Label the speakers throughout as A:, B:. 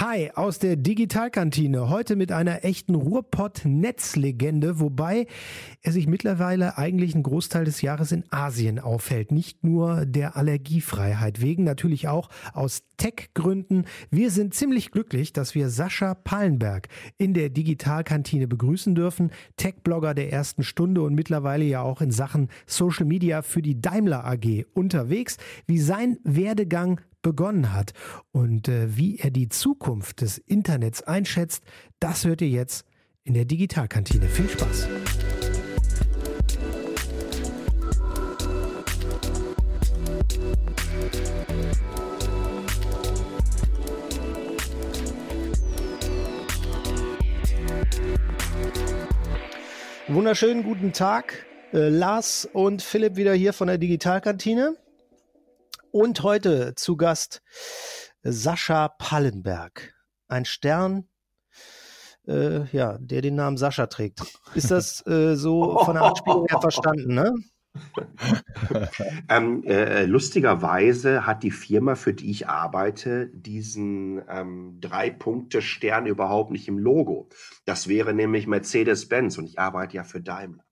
A: Hi aus der Digitalkantine. Heute mit einer echten Ruhrpott-Netzlegende, wobei er sich mittlerweile eigentlich einen Großteil des Jahres in Asien aufhält. Nicht nur der Allergiefreiheit wegen, natürlich auch aus Tech-Gründen. Wir sind ziemlich glücklich, dass wir Sascha Pallenberg in der Digitalkantine begrüßen dürfen. Tech-Blogger der ersten Stunde und mittlerweile ja auch in Sachen Social Media für die Daimler AG unterwegs. Wie sein Werdegang begonnen hat und äh, wie er die Zukunft des Internets einschätzt, das hört ihr jetzt in der Digitalkantine. Viel Spaß! Wunderschönen guten Tag. Äh, Lars und Philipp wieder hier von der Digitalkantine. Und heute zu Gast Sascha Pallenberg, ein Stern, äh, ja, der den Namen Sascha trägt. Ist das äh, so von der Anspielung her verstanden, ne?
B: ähm, äh, lustigerweise hat die Firma, für die ich arbeite, diesen ähm, Drei-Punkte-Stern überhaupt nicht im Logo. Das wäre nämlich Mercedes-Benz und ich arbeite ja für Daimler.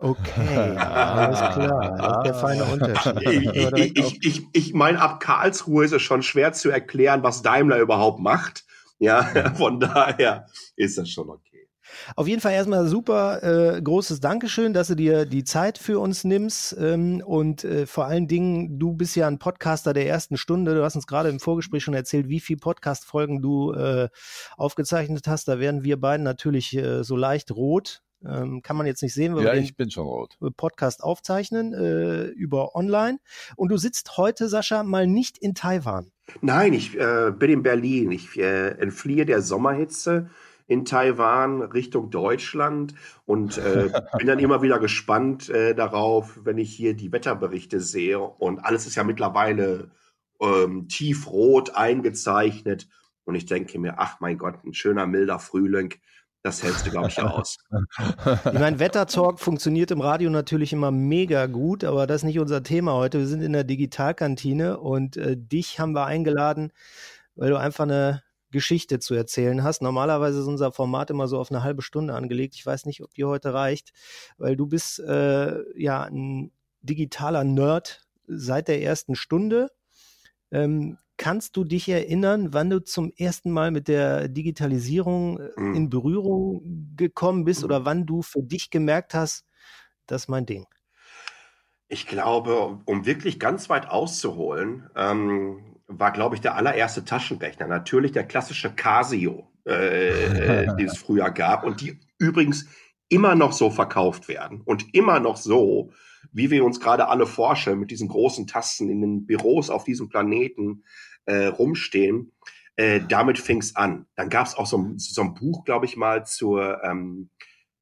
A: Okay, alles klar. Das ist der feine Unterschied.
B: Ich, ich, ich, ich meine, ab Karlsruhe ist es schon schwer zu erklären, was Daimler überhaupt macht. Ja, von daher ist das schon okay.
A: Auf jeden Fall erstmal super äh, großes Dankeschön, dass du dir die Zeit für uns nimmst. Ähm, und äh, vor allen Dingen, du bist ja ein Podcaster der ersten Stunde. Du hast uns gerade im Vorgespräch schon erzählt, wie viele Podcast-Folgen du äh, aufgezeichnet hast. Da werden wir beiden natürlich äh, so leicht rot. Ähm, kann man jetzt nicht sehen,
C: weil ja, wir ich bin schon rot.
A: Podcast aufzeichnen äh, über online. Und du sitzt heute, Sascha, mal nicht in Taiwan.
B: Nein, ich äh, bin in Berlin. Ich äh, entfliehe der Sommerhitze in Taiwan Richtung Deutschland und äh, bin dann immer wieder gespannt äh, darauf, wenn ich hier die Wetterberichte sehe. Und alles ist ja mittlerweile ähm, tiefrot eingezeichnet. Und ich denke mir, ach mein Gott, ein schöner, milder Frühling das hältst du, glaube ich, aus.
A: Ich meine, Wettertalk funktioniert im Radio natürlich immer mega gut, aber das ist nicht unser Thema heute. Wir sind in der Digitalkantine und äh, dich haben wir eingeladen, weil du einfach eine Geschichte zu erzählen hast. Normalerweise ist unser Format immer so auf eine halbe Stunde angelegt. Ich weiß nicht, ob die heute reicht, weil du bist äh, ja ein digitaler Nerd seit der ersten Stunde. Ähm, Kannst du dich erinnern, wann du zum ersten Mal mit der Digitalisierung mhm. in Berührung gekommen bist mhm. oder wann du für dich gemerkt hast, das ist mein Ding?
B: Ich glaube, um wirklich ganz weit auszuholen, ähm, war, glaube ich, der allererste Taschenrechner. Natürlich der klassische Casio, äh, den es früher gab und die übrigens immer noch so verkauft werden und immer noch so, wie wir uns gerade alle vorstellen, mit diesen großen Tasten in den Büros auf diesem Planeten äh, rumstehen. Äh, damit fing es an. Dann gab es auch so, so, ein Buch, glaube ich mal, zur, ähm,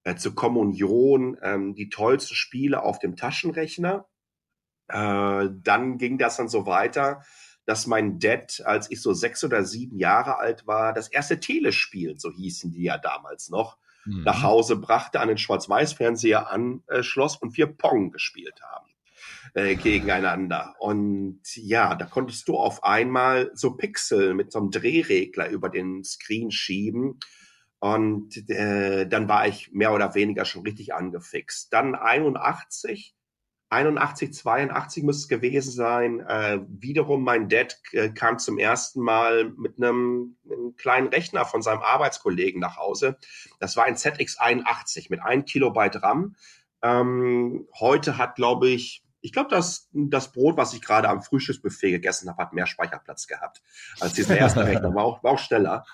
B: äh, zur Kommunion, ähm, die tollsten Spiele auf dem Taschenrechner. Äh, dann ging das dann so weiter, dass mein Dad, als ich so sechs oder sieben Jahre alt war, das erste Telespiel, so hießen die ja damals noch, mhm. nach Hause brachte, an den Schwarz-Weiß-Fernseher anschloss und wir Pong gespielt haben äh, gegeneinander. Und ja, da konntest du auf einmal so Pixel mit so einem Drehregler über den Screen schieben. Und äh, dann war ich mehr oder weniger schon richtig angefixt. Dann 81, 81, 82 müsste es gewesen sein. Äh, wiederum mein Dad äh, kam zum ersten Mal mit einem, einem, kleinen Rechner von seinem Arbeitskollegen nach Hause. Das war ein ZX81 mit 1 Kilobyte RAM. Ähm, heute hat, glaube ich, ich glaube, das, das Brot, was ich gerade am Frühstücksbuffet gegessen habe, hat mehr Speicherplatz gehabt als dieser erste Rechner. War auch, war auch schneller.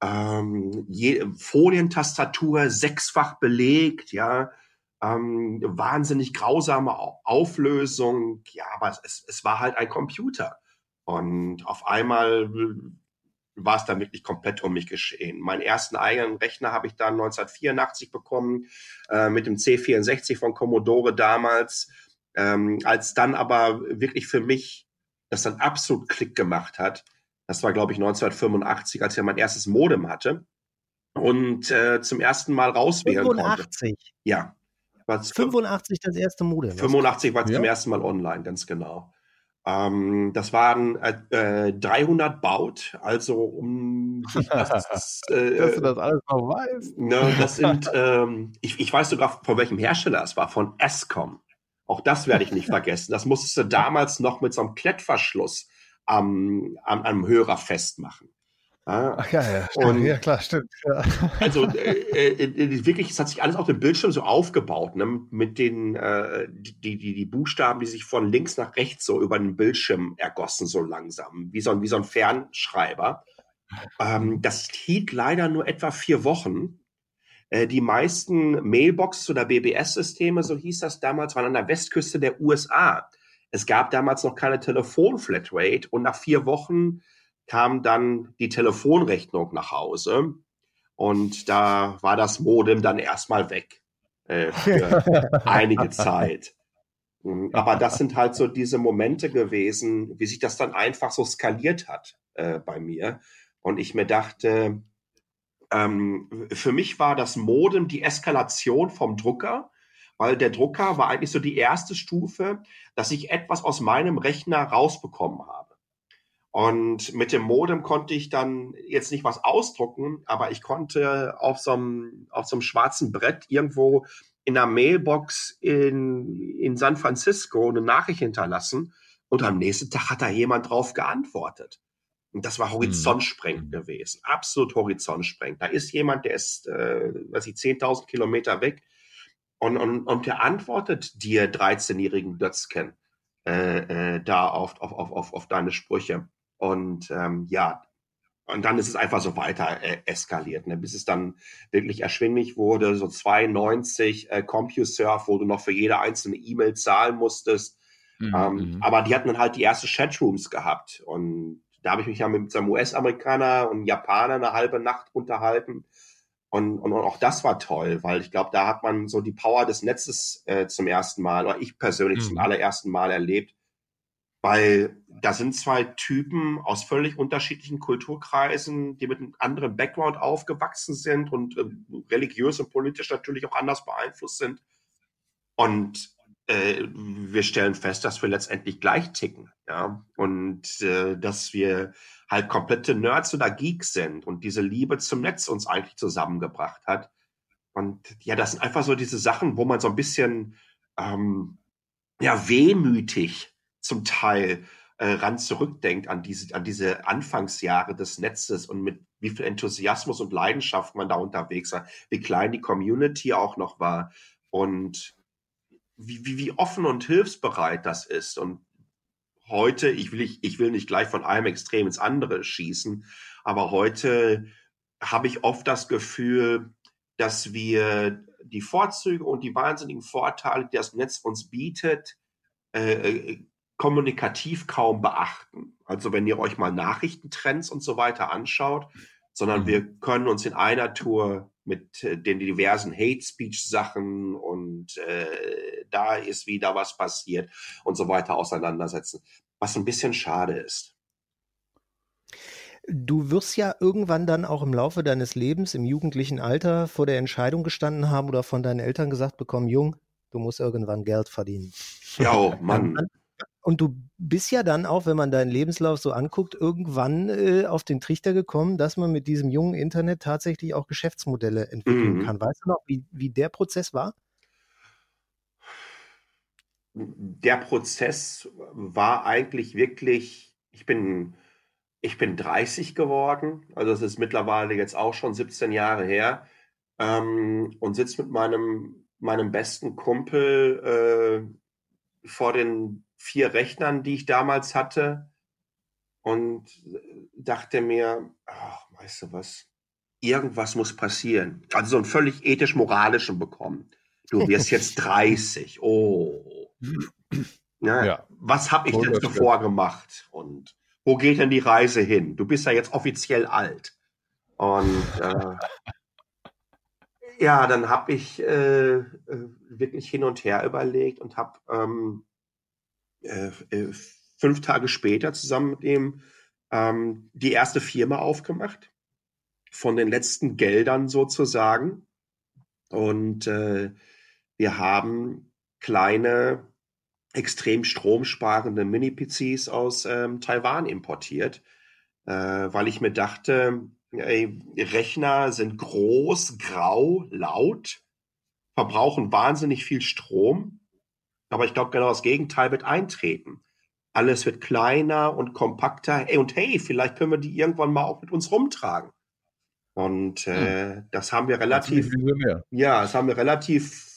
B: Ähm, je, Folientastatur sechsfach belegt, ja. Ähm, wahnsinnig grausame Auflösung. Ja, aber es, es war halt ein Computer. Und auf einmal war es dann wirklich komplett um mich geschehen. Meinen ersten eigenen Rechner habe ich dann 1984 bekommen, äh, mit dem C64 von Commodore damals. Ähm, als dann aber wirklich für mich das dann absolut Klick gemacht hat, das war, glaube ich, 1985, als ich mein erstes Modem hatte und äh, zum ersten Mal rauswählen
A: 85. konnte.
B: Ja.
A: 85 das erste Modem.
B: 85 war ja. zum ersten Mal online, ganz genau. Ähm, das waren äh, 300 Baut, also um
C: das, äh, dass du das alles noch weißt.
B: Ne, das sind, ähm, ich, ich weiß sogar von welchem Hersteller es war, von Escom. Auch das werde ich nicht vergessen. Das musstest du damals noch mit so einem Klettverschluss am, am, am Hörer festmachen.
C: Ach ja, ja, und, ja klar, stimmt. Ja.
B: Also äh, äh, wirklich, es hat sich alles auf dem Bildschirm so aufgebaut, ne? mit den äh, die, die, die Buchstaben, die sich von links nach rechts so über den Bildschirm ergossen, so langsam, wie so ein, wie so ein Fernschreiber. Ähm, das hielt leider nur etwa vier Wochen. Äh, die meisten Mailboxes oder BBS-Systeme, so hieß das damals, waren an der Westküste der USA. Es gab damals noch keine Telefon-Flatrate und nach vier Wochen kam dann die Telefonrechnung nach Hause und da war das Modem dann erstmal weg äh, für einige Zeit. Mhm, aber das sind halt so diese Momente gewesen, wie sich das dann einfach so skaliert hat äh, bei mir. Und ich mir dachte, ähm, für mich war das Modem die Eskalation vom Drucker, weil der Drucker war eigentlich so die erste Stufe, dass ich etwas aus meinem Rechner rausbekommen habe. Und mit dem Modem konnte ich dann jetzt nicht was ausdrucken, aber ich konnte auf so einem, auf so einem schwarzen Brett irgendwo in einer Mailbox in, in San Francisco eine Nachricht hinterlassen und am nächsten Tag hat da jemand drauf geantwortet. Und das war horizontsprengend mhm. gewesen, absolut horizontsprengend. Da ist jemand, der ist, äh, weiß ich, 10.000 Kilometer weg und, und, und der antwortet dir 13-jährigen Dötzken äh, äh, da auf, auf, auf, auf, auf deine Sprüche. Und ähm, ja, und dann ist es einfach so weiter äh, eskaliert, ne, bis es dann wirklich erschwinglich wurde. So 92 äh, CompuServe, wo du noch für jede einzelne E-Mail zahlen musstest. Mhm, ähm, mhm. aber die hatten dann halt die ersten Chatrooms gehabt. Und da habe ich mich ja mit einem US-Amerikaner und Japaner eine halbe Nacht unterhalten. Und, und, und auch das war toll, weil ich glaube, da hat man so die Power des Netzes äh, zum ersten Mal, oder ich persönlich mhm. zum allerersten Mal erlebt, weil da sind zwei Typen aus völlig unterschiedlichen Kulturkreisen, die mit einem anderen Background aufgewachsen sind und äh, religiös und politisch natürlich auch anders beeinflusst sind. Und äh, wir stellen fest, dass wir letztendlich gleich ticken, ja, und äh, dass wir halt komplette Nerds oder Geeks sind und diese Liebe zum Netz uns eigentlich zusammengebracht hat. Und ja, das sind einfach so diese Sachen, wo man so ein bisschen ähm, ja wehmütig zum Teil äh, ran zurückdenkt an diese, an diese Anfangsjahre des Netzes und mit wie viel Enthusiasmus und Leidenschaft man da unterwegs war, wie klein die Community auch noch war und wie, wie, wie offen und hilfsbereit das ist. Und heute, ich will, ich, ich will nicht gleich von einem Extrem ins andere schießen, aber heute habe ich oft das Gefühl, dass wir die Vorzüge und die wahnsinnigen Vorteile, die das Netz uns bietet, äh, äh kommunikativ kaum beachten. Also wenn ihr euch mal Nachrichtentrends und so weiter anschaut, sondern mhm. wir können uns in einer Tour mit äh, den diversen Hate Speech Sachen und äh, da ist wieder was passiert und so weiter auseinandersetzen, was ein bisschen schade ist.
A: Du wirst ja irgendwann dann auch im Laufe deines Lebens im jugendlichen Alter vor der Entscheidung gestanden haben oder von deinen Eltern gesagt bekommen, Jung, du musst irgendwann Geld verdienen.
B: Ja, oh, Mann.
A: Und du bist ja dann auch, wenn man deinen Lebenslauf so anguckt, irgendwann äh, auf den Trichter gekommen, dass man mit diesem jungen Internet tatsächlich auch Geschäftsmodelle entwickeln mhm. kann. Weißt du noch, wie, wie der Prozess war?
B: Der Prozess war eigentlich wirklich, ich bin, ich bin 30 geworden, also es ist mittlerweile jetzt auch schon 17 Jahre her ähm, und sitze mit meinem, meinem besten Kumpel äh, vor den vier Rechnern, die ich damals hatte und dachte mir, ach, weißt du was, irgendwas muss passieren. Also so einen völlig ethisch-moralischen bekommen. Du wirst jetzt 30. Oh. Ja, ja. Was habe ich denn zuvor gemacht? Und wo geht denn die Reise hin? Du bist ja jetzt offiziell alt. Und äh, ja, dann habe ich äh, äh, wirklich hin und her überlegt und habe ähm, äh, äh, fünf Tage später zusammen mit ihm ähm, die erste Firma aufgemacht, von den letzten Geldern sozusagen. Und äh, wir haben kleine extrem stromsparende Mini-PCs aus ähm, Taiwan importiert, äh, weil ich mir dachte, ey, Rechner sind groß, grau, laut, verbrauchen wahnsinnig viel Strom. Aber ich glaube, genau das Gegenteil wird eintreten. Alles wird kleiner und kompakter. Ey, und hey, vielleicht können wir die irgendwann mal auch mit uns rumtragen. Und äh, hm. das haben wir relativ, ja, das haben wir relativ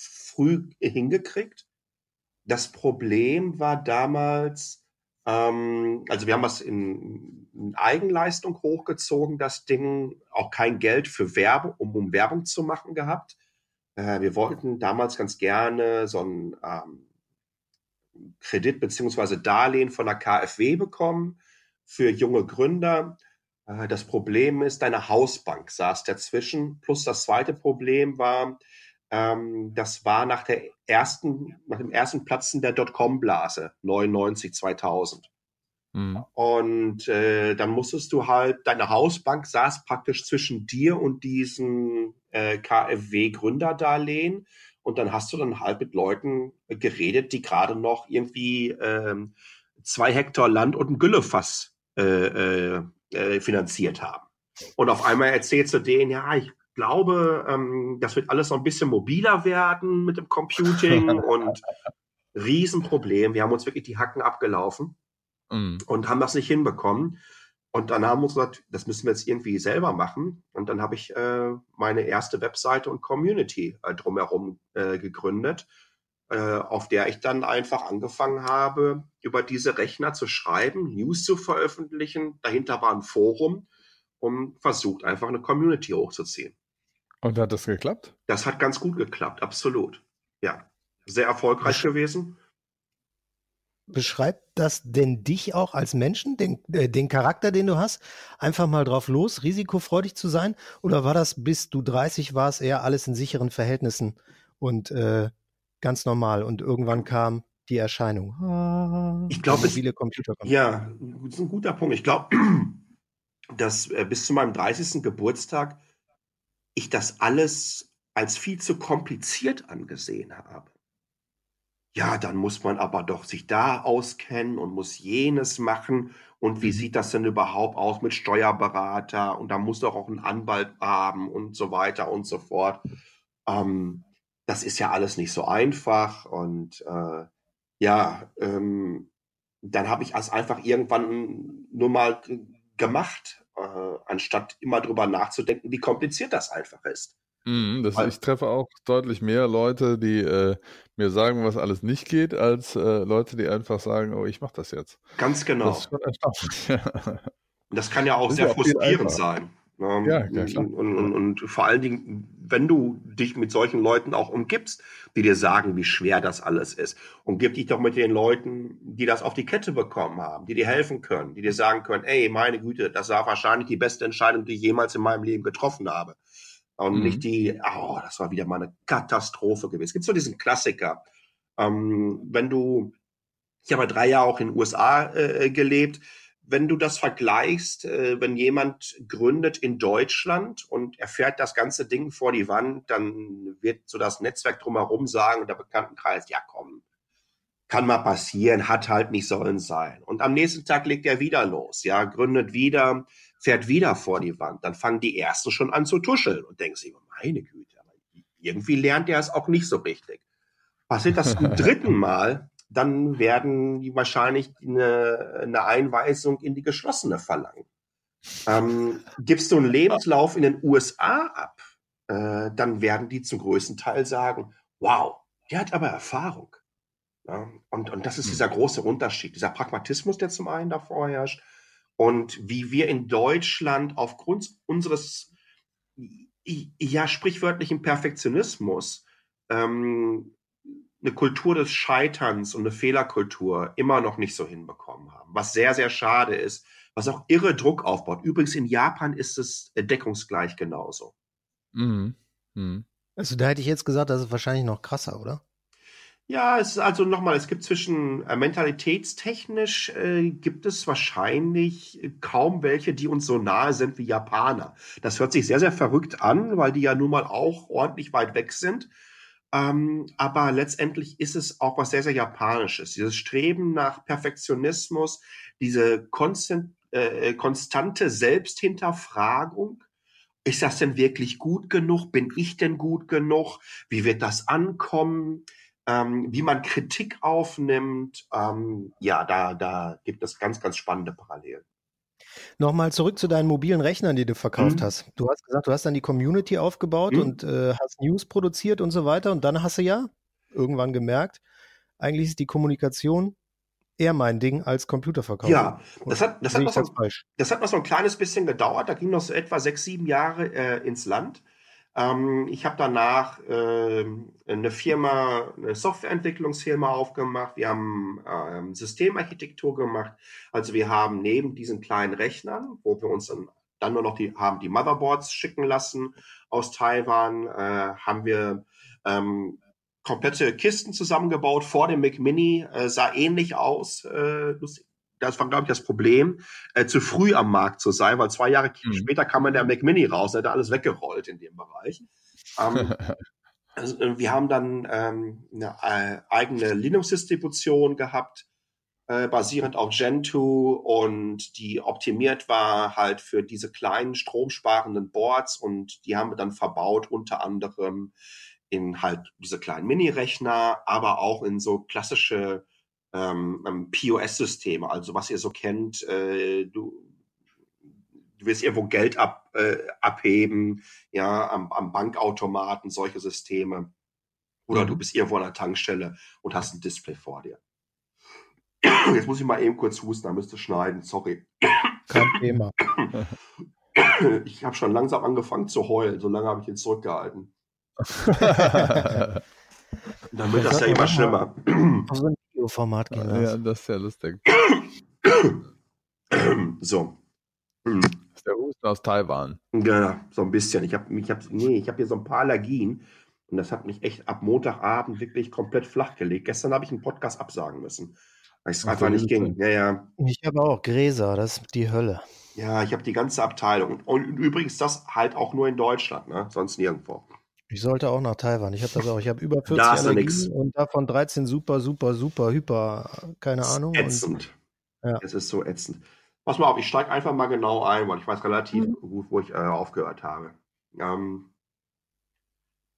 B: früh hingekriegt. Das Problem war damals, ähm, also wir haben das in, in, Eigenleistung hochgezogen, das Ding, auch kein Geld für Werbung, um, um Werbung zu machen gehabt. Äh, wir wollten damals ganz gerne so ein ähm, Kredit beziehungsweise Darlehen von der KfW bekommen für junge Gründer. Äh, das Problem ist, deine Hausbank saß dazwischen. Plus das zweite Problem war, ähm, das war nach der ersten, nach dem ersten Platzen der Dotcom-Blase 99, 2000. Mhm. Und äh, dann musstest du halt, deine Hausbank saß praktisch zwischen dir und diesen äh, KfW-Gründerdarlehen. Und dann hast du dann halt mit Leuten geredet, die gerade noch irgendwie ähm, zwei Hektar Land und ein Güllefass äh, äh, äh, finanziert haben. Und auf einmal erzählst du denen, ja, ich glaube, ähm, das wird alles noch ein bisschen mobiler werden mit dem Computing und Riesenproblem. Wir haben uns wirklich die Hacken abgelaufen mm. und haben das nicht hinbekommen. Und dann haben wir uns gesagt, das müssen wir jetzt irgendwie selber machen. Und dann habe ich äh, meine erste Webseite und Community äh, drumherum äh, gegründet, äh, auf der ich dann einfach angefangen habe, über diese Rechner zu schreiben, News zu veröffentlichen. Dahinter war ein Forum und versucht einfach eine Community hochzuziehen.
C: Und hat das geklappt?
B: Das hat ganz gut geklappt, absolut. Ja, sehr erfolgreich Besch gewesen.
A: Beschreibt das denn dich auch als Menschen, den, äh, den Charakter, den du hast? Einfach mal drauf los, risikofreudig zu sein? Oder war das, bis du 30 warst, eher alles in sicheren Verhältnissen und äh, ganz normal? Und irgendwann kam die Erscheinung.
B: Ah, ich glaube, viele Computer. Ja, das ist ein guter Punkt. Ich glaube, dass äh, bis zu meinem 30. Geburtstag ich das alles als viel zu kompliziert angesehen habe. Ja, dann muss man aber doch sich da auskennen und muss jenes machen. Und wie mhm. sieht das denn überhaupt aus mit Steuerberater? Und da muss doch auch ein Anwalt haben und so weiter und so fort. Ähm, das ist ja alles nicht so einfach. Und äh, ja, ähm, dann habe ich es einfach irgendwann nur mal gemacht äh, anstatt immer drüber nachzudenken, wie kompliziert das einfach ist.
C: Mhm, das, Weil, ich treffe auch deutlich mehr Leute, die äh, mir sagen, was alles nicht geht, als äh, Leute, die einfach sagen, oh, ich mache das jetzt.
B: Ganz genau. Das das kann ja auch sehr frustrierend sein. Ja, ja, klar. Und, und, und, vor allen Dingen, wenn du dich mit solchen Leuten auch umgibst, die dir sagen, wie schwer das alles ist. Umgib dich doch mit den Leuten, die das auf die Kette bekommen haben, die dir helfen können, die dir sagen können, ey, meine Güte, das war wahrscheinlich die beste Entscheidung, die ich jemals in meinem Leben getroffen habe. Und mhm. nicht die, oh, das war wieder mal eine Katastrophe gewesen. Es gibt so diesen Klassiker. Ähm, wenn du, ich habe drei Jahre auch in den USA äh, gelebt, wenn du das vergleichst, äh, wenn jemand gründet in Deutschland und er fährt das ganze Ding vor die Wand, dann wird so das Netzwerk drumherum sagen, der Bekanntenkreis, ja komm, kann mal passieren, hat halt nicht sollen sein. Und am nächsten Tag legt er wieder los, ja, gründet wieder, fährt wieder vor die Wand. Dann fangen die Ersten schon an zu tuscheln und denken sich, meine Güte, irgendwie lernt er es auch nicht so richtig. Passiert das zum dritten Mal, dann werden die wahrscheinlich eine, eine Einweisung in die geschlossene verlangen. Ähm, gibst du einen Lebenslauf in den USA ab, äh, dann werden die zum größten Teil sagen, wow, der hat aber Erfahrung. Ja, und, und das ist hm. dieser große Unterschied, dieser Pragmatismus, der zum einen davor herrscht und wie wir in Deutschland aufgrund unseres ja sprichwörtlichen Perfektionismus ähm, eine Kultur des Scheiterns und eine Fehlerkultur immer noch nicht so hinbekommen haben. Was sehr, sehr schade ist, was auch irre Druck aufbaut. Übrigens in Japan ist es deckungsgleich genauso.
A: Mhm. Mhm. Also da hätte ich jetzt gesagt, das ist wahrscheinlich noch krasser, oder?
B: Ja, es ist also nochmal, es gibt zwischen äh, mentalitätstechnisch äh, gibt es wahrscheinlich kaum welche, die uns so nahe sind wie Japaner. Das hört sich sehr, sehr verrückt an, weil die ja nun mal auch ordentlich weit weg sind. Ähm, aber letztendlich ist es auch was sehr, sehr Japanisches. Dieses Streben nach Perfektionismus, diese konstant, äh, konstante Selbsthinterfragung. Ist das denn wirklich gut genug? Bin ich denn gut genug? Wie wird das ankommen? Ähm, wie man Kritik aufnimmt. Ähm, ja, da, da gibt es ganz, ganz spannende Parallelen.
A: Nochmal zurück zu deinen mobilen Rechnern, die du verkauft mhm. hast. Du hast gesagt, du hast dann die Community aufgebaut mhm. und äh, hast News produziert und so weiter. Und dann hast du ja irgendwann gemerkt, eigentlich ist die Kommunikation eher mein Ding als Computerverkauf.
B: Ja, das hat, das, hat noch so, das hat noch so ein kleines bisschen gedauert. Da ging noch so etwa sechs, sieben Jahre äh, ins Land. Ähm, ich habe danach äh, eine Firma, eine Softwareentwicklungsfirma aufgemacht. Wir haben ähm, Systemarchitektur gemacht. Also wir haben neben diesen kleinen Rechnern, wo wir uns dann, dann nur noch die, haben die Motherboards schicken lassen aus Taiwan, äh, haben wir ähm, komplette Kisten zusammengebaut vor dem Mac Mini, äh, sah ähnlich aus. Äh, das war, glaube ich, das Problem, äh, zu früh am Markt zu sein, weil zwei Jahre mhm. später kam man der Mac Mini raus, da hat alles weggerollt in dem Bereich. Ähm, also, äh, wir haben dann ähm, eine äh, eigene Linux-Distribution gehabt, äh, basierend auf Gentoo und die optimiert war halt für diese kleinen stromsparenden Boards und die haben wir dann verbaut, unter anderem in halt diese kleinen Mini-Rechner, aber auch in so klassische ähm, ähm POS-Systeme, also was ihr so kennt, äh, du, du willst irgendwo Geld ab, äh, abheben, ja, am, am Bankautomaten, solche Systeme. Oder mhm. du bist irgendwo an der Tankstelle und hast ein Display vor dir. Jetzt muss ich mal eben kurz husten, da müsste schneiden, sorry.
A: Kein Thema.
B: Ich habe schon langsam angefangen zu heulen, so lange habe ich ihn zurückgehalten. Dann wird das, das ja immer schlimmer.
A: So ein Videoformat
C: gehen lassen. Ja, das ist ja lustig.
B: so.
C: Das ist der Husten aus Taiwan.
B: Ja, so ein bisschen. Ich habe ich hab, nee, ich hab hier so ein paar Allergien und das hat mich echt ab Montagabend wirklich komplett flach gelegt. Gestern habe ich einen Podcast absagen müssen, weil es einfach nicht ging. Ja, ja.
A: Ich habe auch Gräser, das ist die Hölle.
B: Ja, ich habe die ganze Abteilung. Und, und übrigens das halt auch nur in Deutschland, ne? sonst nirgendwo.
A: Ich sollte auch nach Taiwan. Ich habe das auch. Ich habe über 40 da Allergien und davon 13 super, super, super, hyper, keine Ahnung.
B: Ätzend. Und, ja. Es ist so ätzend. Pass mal auf, ich steige einfach mal genau ein, weil ich weiß relativ mhm. gut, wo ich äh, aufgehört habe. Ähm,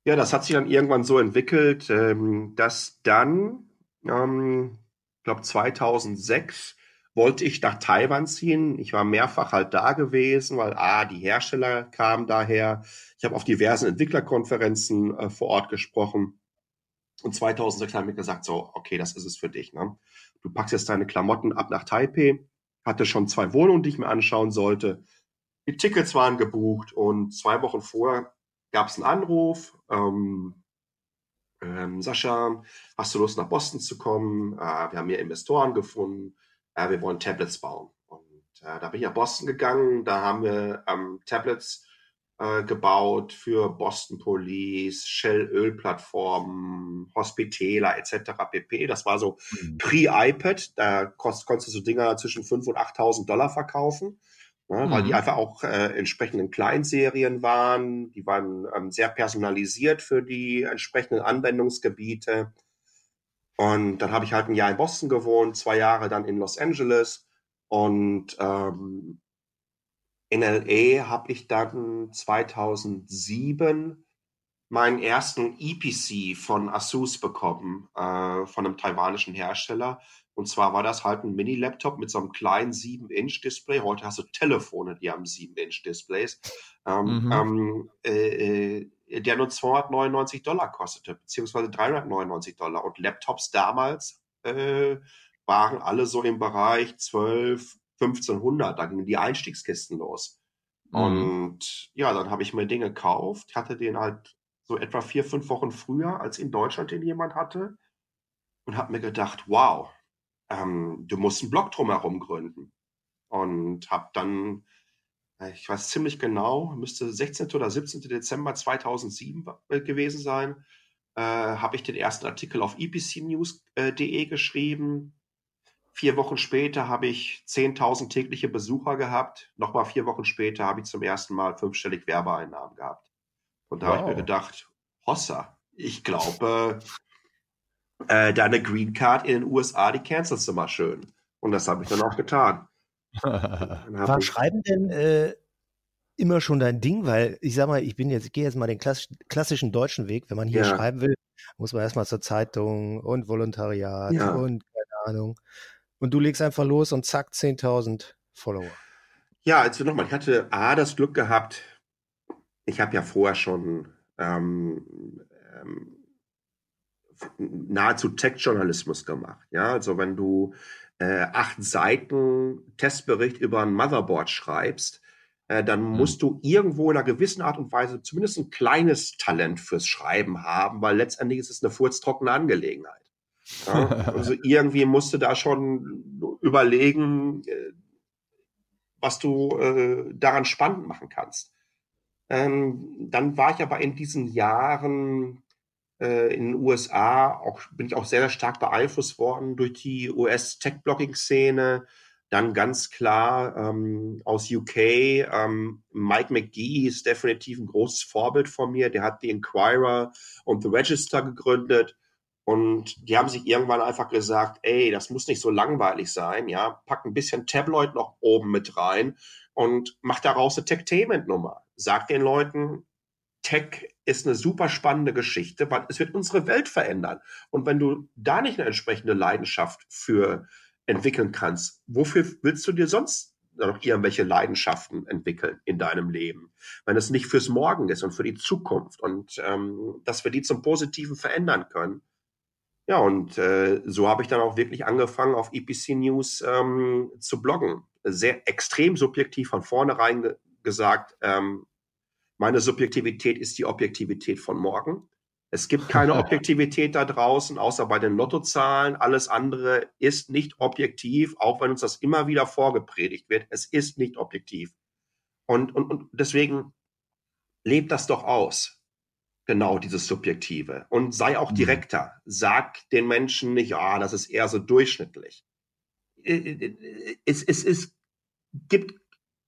B: ja, das hat sich dann irgendwann so entwickelt, ähm, dass dann, ähm, ich glaube 2006, wollte ich nach Taiwan ziehen. Ich war mehrfach halt da gewesen, weil A, die Hersteller kamen daher. Ich habe auf diversen Entwicklerkonferenzen äh, vor Ort gesprochen. Und 2006 haben wir gesagt, so, okay, das ist es für dich. Ne? Du packst jetzt deine Klamotten ab nach Taipei. Hatte schon zwei Wohnungen, die ich mir anschauen sollte. Die Tickets waren gebucht und zwei Wochen vorher gab es einen Anruf. Ähm, ähm, Sascha, hast du Lust nach Boston zu kommen? Äh, wir haben hier Investoren gefunden äh, wir wollen Tablets bauen. Und äh, da bin ich nach Boston gegangen, da haben wir ähm, Tablets äh, gebaut für Boston Police, Shell Ölplattformen, Hospitaler etc. pp. Das war so mhm. pre-iPad, da kost, konntest du so Dinger zwischen 5.000 und 8.000 Dollar verkaufen. Ne, weil die mhm. einfach auch äh, entsprechenden Kleinserien waren. Die waren ähm, sehr personalisiert für die entsprechenden Anwendungsgebiete. Und dann habe ich halt ein Jahr in Boston gewohnt, zwei Jahre dann in Los Angeles. Und ähm, in LA habe ich dann 2007 meinen ersten EPC von Asus bekommen, äh, von einem taiwanischen Hersteller. Und zwar war das halt ein Mini-Laptop mit so einem kleinen 7-Inch-Display. Heute hast du Telefone, die haben 7-Inch-Displays. Ähm, mhm. ähm, äh, äh der nur 299 Dollar kostete, beziehungsweise 399 Dollar. Und Laptops damals äh, waren alle so im Bereich 12, 1500. Da gingen die Einstiegskisten los. Mhm. Und ja, dann habe ich mir den gekauft, hatte den halt so etwa vier, fünf Wochen früher, als in Deutschland den jemand hatte. Und habe mir gedacht, wow, ähm, du musst einen Blog drumherum gründen. Und habe dann ich weiß ziemlich genau, müsste 16. oder 17. Dezember 2007 äh, gewesen sein, äh, habe ich den ersten Artikel auf epcnews.de geschrieben. Vier Wochen später habe ich 10.000 tägliche Besucher gehabt. Nochmal vier Wochen später habe ich zum ersten Mal fünfstellig Werbeeinnahmen gehabt. Und da wow. habe ich mir gedacht, Hossa, ich glaube, äh, deine Green Card in den USA, die cancelst du mal schön. Und das habe ich dann auch getan.
D: War Schreiben denn äh, immer schon dein Ding? Weil ich sag mal, ich bin jetzt, ich gehe jetzt mal den klassischen deutschen Weg. Wenn man hier ja. schreiben will, muss man erstmal zur Zeitung und Volontariat ja. und keine Ahnung. Und du legst einfach los und zack, 10.000 Follower.
B: Ja, also nochmal, ich hatte A, das Glück gehabt, ich habe ja vorher schon ähm, ähm, nahezu Tech-Journalismus gemacht. Ja, also wenn du äh, acht Seiten Testbericht über ein Motherboard schreibst, äh, dann mhm. musst du irgendwo in einer gewissen Art und Weise zumindest ein kleines Talent fürs Schreiben haben, weil letztendlich ist es eine furztrockene Angelegenheit. Ja, also irgendwie musst du da schon überlegen, äh, was du äh, daran spannend machen kannst. Ähm, dann war ich aber in diesen Jahren äh, in den USA, auch, bin ich auch sehr, sehr stark beeinflusst worden durch die US-Tech-Blogging-Szene. Dann ganz klar ähm, aus UK, ähm, Mike McGee ist definitiv ein großes Vorbild von mir. Der hat die Inquirer und The Register gegründet. Und die haben sich irgendwann einfach gesagt, ey, das muss nicht so langweilig sein, ja, pack ein bisschen Tabloid noch oben mit rein und mach daraus eine Tech-Tainment-Nummer. Sag den Leuten, Tech ist eine super spannende Geschichte, weil es wird unsere Welt verändern. Und wenn du da nicht eine entsprechende Leidenschaft für entwickeln kannst, wofür willst du dir sonst noch irgendwelche Leidenschaften entwickeln in deinem Leben, wenn es nicht fürs Morgen ist und für die Zukunft und ähm, dass wir die zum Positiven verändern können, ja, und äh, so habe ich dann auch wirklich angefangen, auf EPC News ähm, zu bloggen. Sehr extrem subjektiv von vornherein ge gesagt, ähm, meine Subjektivität ist die Objektivität von morgen. Es gibt keine Objektivität da draußen, außer bei den Lottozahlen. Alles andere ist nicht objektiv, auch wenn uns das immer wieder vorgepredigt wird. Es ist nicht objektiv. Und, und, und deswegen lebt das doch aus genau dieses Subjektive. Und sei auch mhm. direkter. Sag den Menschen nicht, ah, das ist eher so durchschnittlich. Äh, äh, es, es, es gibt,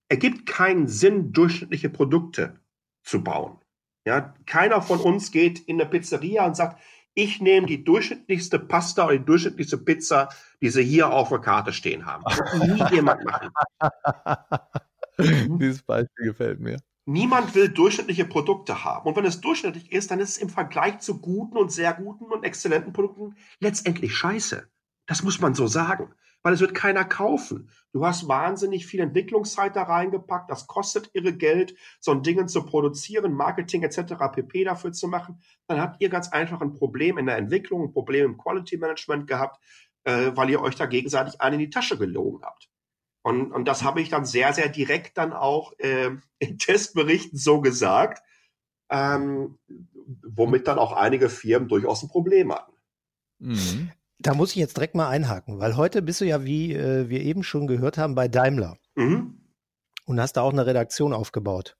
B: ergibt keinen Sinn, durchschnittliche Produkte zu bauen. Ja, keiner von uns geht in eine Pizzeria und sagt, ich nehme die durchschnittlichste Pasta oder die durchschnittlichste Pizza, die sie hier auf der Karte stehen haben. Das wird nie jemand machen.
C: Dieses Beispiel gefällt mir.
B: Niemand will durchschnittliche Produkte haben. Und wenn es durchschnittlich ist, dann ist es im Vergleich zu guten und sehr guten und exzellenten Produkten letztendlich scheiße. Das muss man so sagen. Weil es wird keiner kaufen. Du hast wahnsinnig viel Entwicklungszeit da reingepackt. Das kostet irre Geld, so ein Ding zu produzieren, Marketing etc. pp. dafür zu machen. Dann habt ihr ganz einfach ein Problem in der Entwicklung, ein Problem im Quality Management gehabt, äh, weil ihr euch da gegenseitig einen in die Tasche gelogen habt. Und, und das habe ich dann sehr, sehr direkt dann auch äh, in Testberichten so gesagt, ähm, womit dann auch einige Firmen durchaus ein Problem hatten.
D: Mhm. Da muss ich jetzt direkt mal einhaken, weil heute bist du ja, wie äh, wir eben schon gehört haben, bei Daimler. Mhm. Und hast da auch eine Redaktion aufgebaut.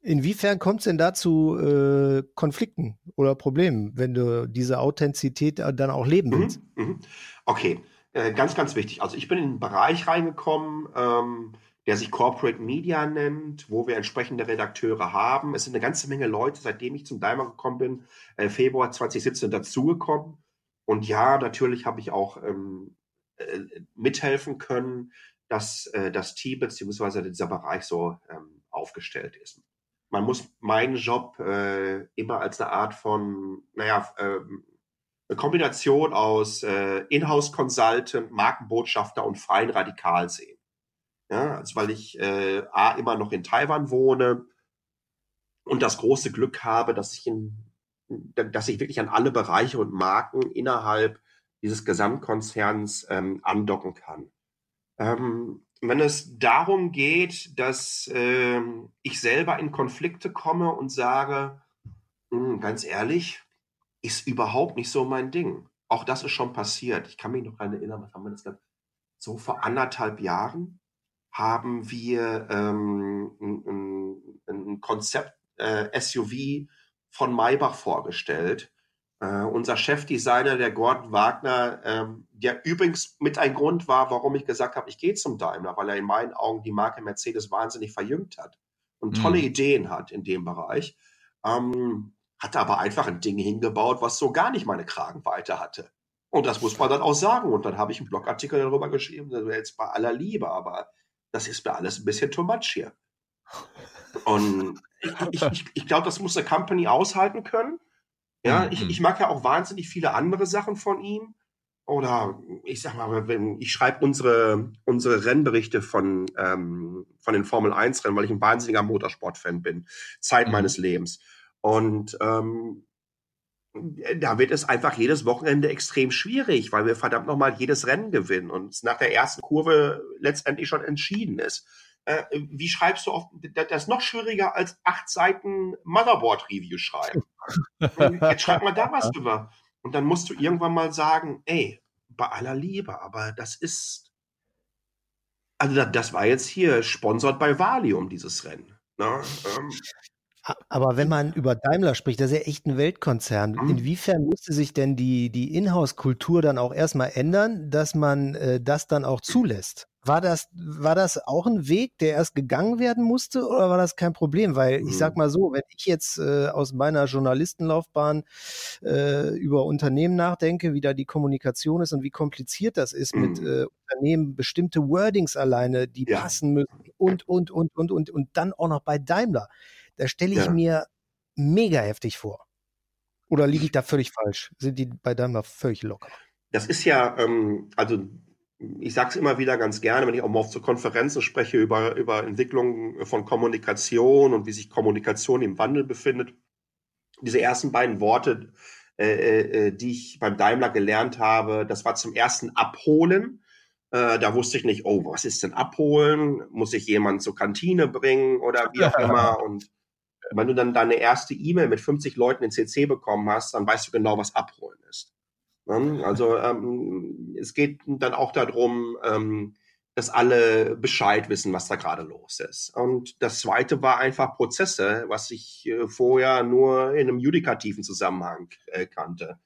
D: Inwiefern kommt es denn da zu äh, Konflikten oder Problemen, wenn du diese Authentizität dann auch leben mhm. willst?
B: Mhm. Okay, äh, ganz, ganz wichtig. Also ich bin in einen Bereich reingekommen, ähm, der sich Corporate Media nennt, wo wir entsprechende Redakteure haben. Es sind eine ganze Menge Leute, seitdem ich zum Daimler gekommen bin, äh, Februar 2017 dazugekommen. Und ja, natürlich habe ich auch ähm, äh, mithelfen können, dass äh, das Team bzw. dieser Bereich so ähm, aufgestellt ist. Man muss meinen Job äh, immer als eine Art von, naja, ähm, eine Kombination aus äh, Inhouse-Consultant, Markenbotschafter und freien Radikal sehen. Ja, also weil ich äh, A, immer noch in Taiwan wohne und das große Glück habe, dass ich, in, dass ich wirklich an alle Bereiche und Marken innerhalb dieses Gesamtkonzerns ähm, andocken kann. Ähm, wenn es darum geht, dass äh, ich selber in Konflikte komme und sage, hm, ganz ehrlich, ist überhaupt nicht so mein Ding. Auch das ist schon passiert. Ich kann mich noch erinnern, was haben wir das gehabt? So vor anderthalb Jahren haben wir ähm, ein, ein, Konzept äh, SUV von Maybach vorgestellt. Äh, unser Chefdesigner, der Gordon Wagner, ähm, der übrigens mit ein Grund war, warum ich gesagt habe, ich gehe zum Daimler, weil er in meinen Augen die Marke Mercedes wahnsinnig verjüngt hat und tolle mhm. Ideen hat in dem Bereich. Ähm, hatte aber einfach ein Ding hingebaut, was so gar nicht meine Kragenweite hatte. Und das muss man dann auch sagen. Und dann habe ich einen Blogartikel darüber geschrieben, jetzt bei aller Liebe, aber das ist mir alles ein bisschen too much hier. Und ich, ich, ich glaube, das muss eine Company aushalten können. Ja, ich, mhm. ich mag ja auch wahnsinnig viele andere Sachen von ihm. Oder ich sag mal, wenn ich schreibe unsere, unsere Rennberichte von, ähm, von den Formel 1 Rennen, weil ich ein wahnsinniger Motorsport-Fan bin. Zeit mhm. meines Lebens. Und ähm, da wird es einfach jedes Wochenende extrem schwierig, weil wir verdammt nochmal jedes Rennen gewinnen und es nach der ersten Kurve letztendlich schon entschieden ist. Äh, wie schreibst du auf, das ist noch schwieriger als acht Seiten Motherboard-Review schreiben. Jetzt schreib mal da was drüber. Und dann musst du irgendwann mal sagen, ey, bei aller Liebe, aber das ist, also das war jetzt hier sponsert bei Valium, dieses Rennen. Ne? Ähm,
A: aber wenn man über Daimler spricht, das ist ja echt ein Weltkonzern. Mhm. Inwiefern musste sich denn die, die Inhouse-Kultur dann auch erstmal ändern, dass man äh, das dann auch zulässt? War das, war das auch ein Weg, der erst gegangen werden musste oder war das kein Problem? Weil ich sag mhm. mal so, wenn ich jetzt äh, aus meiner Journalistenlaufbahn äh, über Unternehmen nachdenke, wie da die Kommunikation ist und wie kompliziert das ist mhm. mit äh, Unternehmen, bestimmte Wordings alleine, die ja. passen müssen und, und, und, und, und, und dann auch noch bei Daimler. Da stelle ich ja. mir mega heftig vor. Oder liege ich da völlig falsch? Sind die bei Daimler völlig locker?
B: Das ist ja, ähm, also ich sage es immer wieder ganz gerne, wenn ich auch mal auf so Konferenzen spreche über, über Entwicklung von Kommunikation und wie sich Kommunikation im Wandel befindet. Diese ersten beiden Worte, äh, äh, die ich beim Daimler gelernt habe, das war zum ersten Abholen. Äh, da wusste ich nicht, oh, was ist denn Abholen? Muss ich jemanden zur Kantine bringen oder wie auch immer? Und wenn du dann deine erste E-Mail mit 50 Leuten in CC bekommen hast, dann weißt du genau, was Abholen ist. Ne? Also ähm, es geht dann auch darum, ähm, dass alle Bescheid wissen, was da gerade los ist. Und das Zweite war einfach Prozesse, was ich äh, vorher nur in einem judikativen Zusammenhang äh, kannte.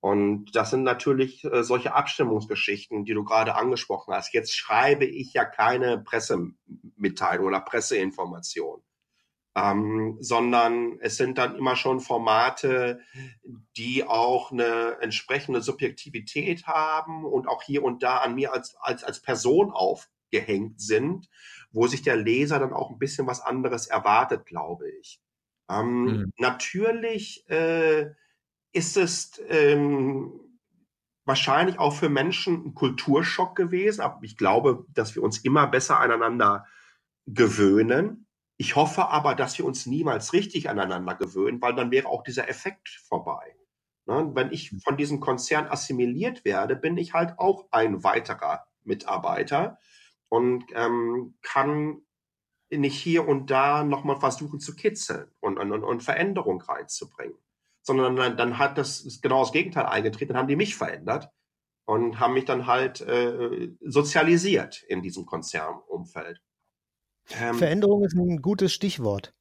B: Und das sind natürlich äh, solche Abstimmungsgeschichten, die du gerade angesprochen hast. Jetzt schreibe ich ja keine Pressemitteilung oder Presseinformation ähm, sondern es sind dann immer schon Formate, die auch eine entsprechende Subjektivität haben und auch hier und da an mir als, als, als Person aufgehängt sind, wo sich der Leser dann auch ein bisschen was anderes erwartet, glaube ich. Ähm, mhm. Natürlich äh, ist es ähm, wahrscheinlich auch für Menschen ein Kulturschock gewesen, aber ich glaube, dass wir uns immer besser aneinander gewöhnen. Ich hoffe aber, dass wir uns niemals richtig aneinander gewöhnen, weil dann wäre auch dieser Effekt vorbei. Ne? Wenn ich von diesem Konzern assimiliert werde, bin ich halt auch ein weiterer Mitarbeiter und ähm, kann nicht hier und da nochmal versuchen zu kitzeln und, und, und Veränderung reinzubringen. Sondern dann, dann hat das genau das Gegenteil eingetreten, dann haben die mich verändert und haben mich dann halt äh, sozialisiert in diesem Konzernumfeld.
A: Ähm, Veränderung ist ein gutes Stichwort.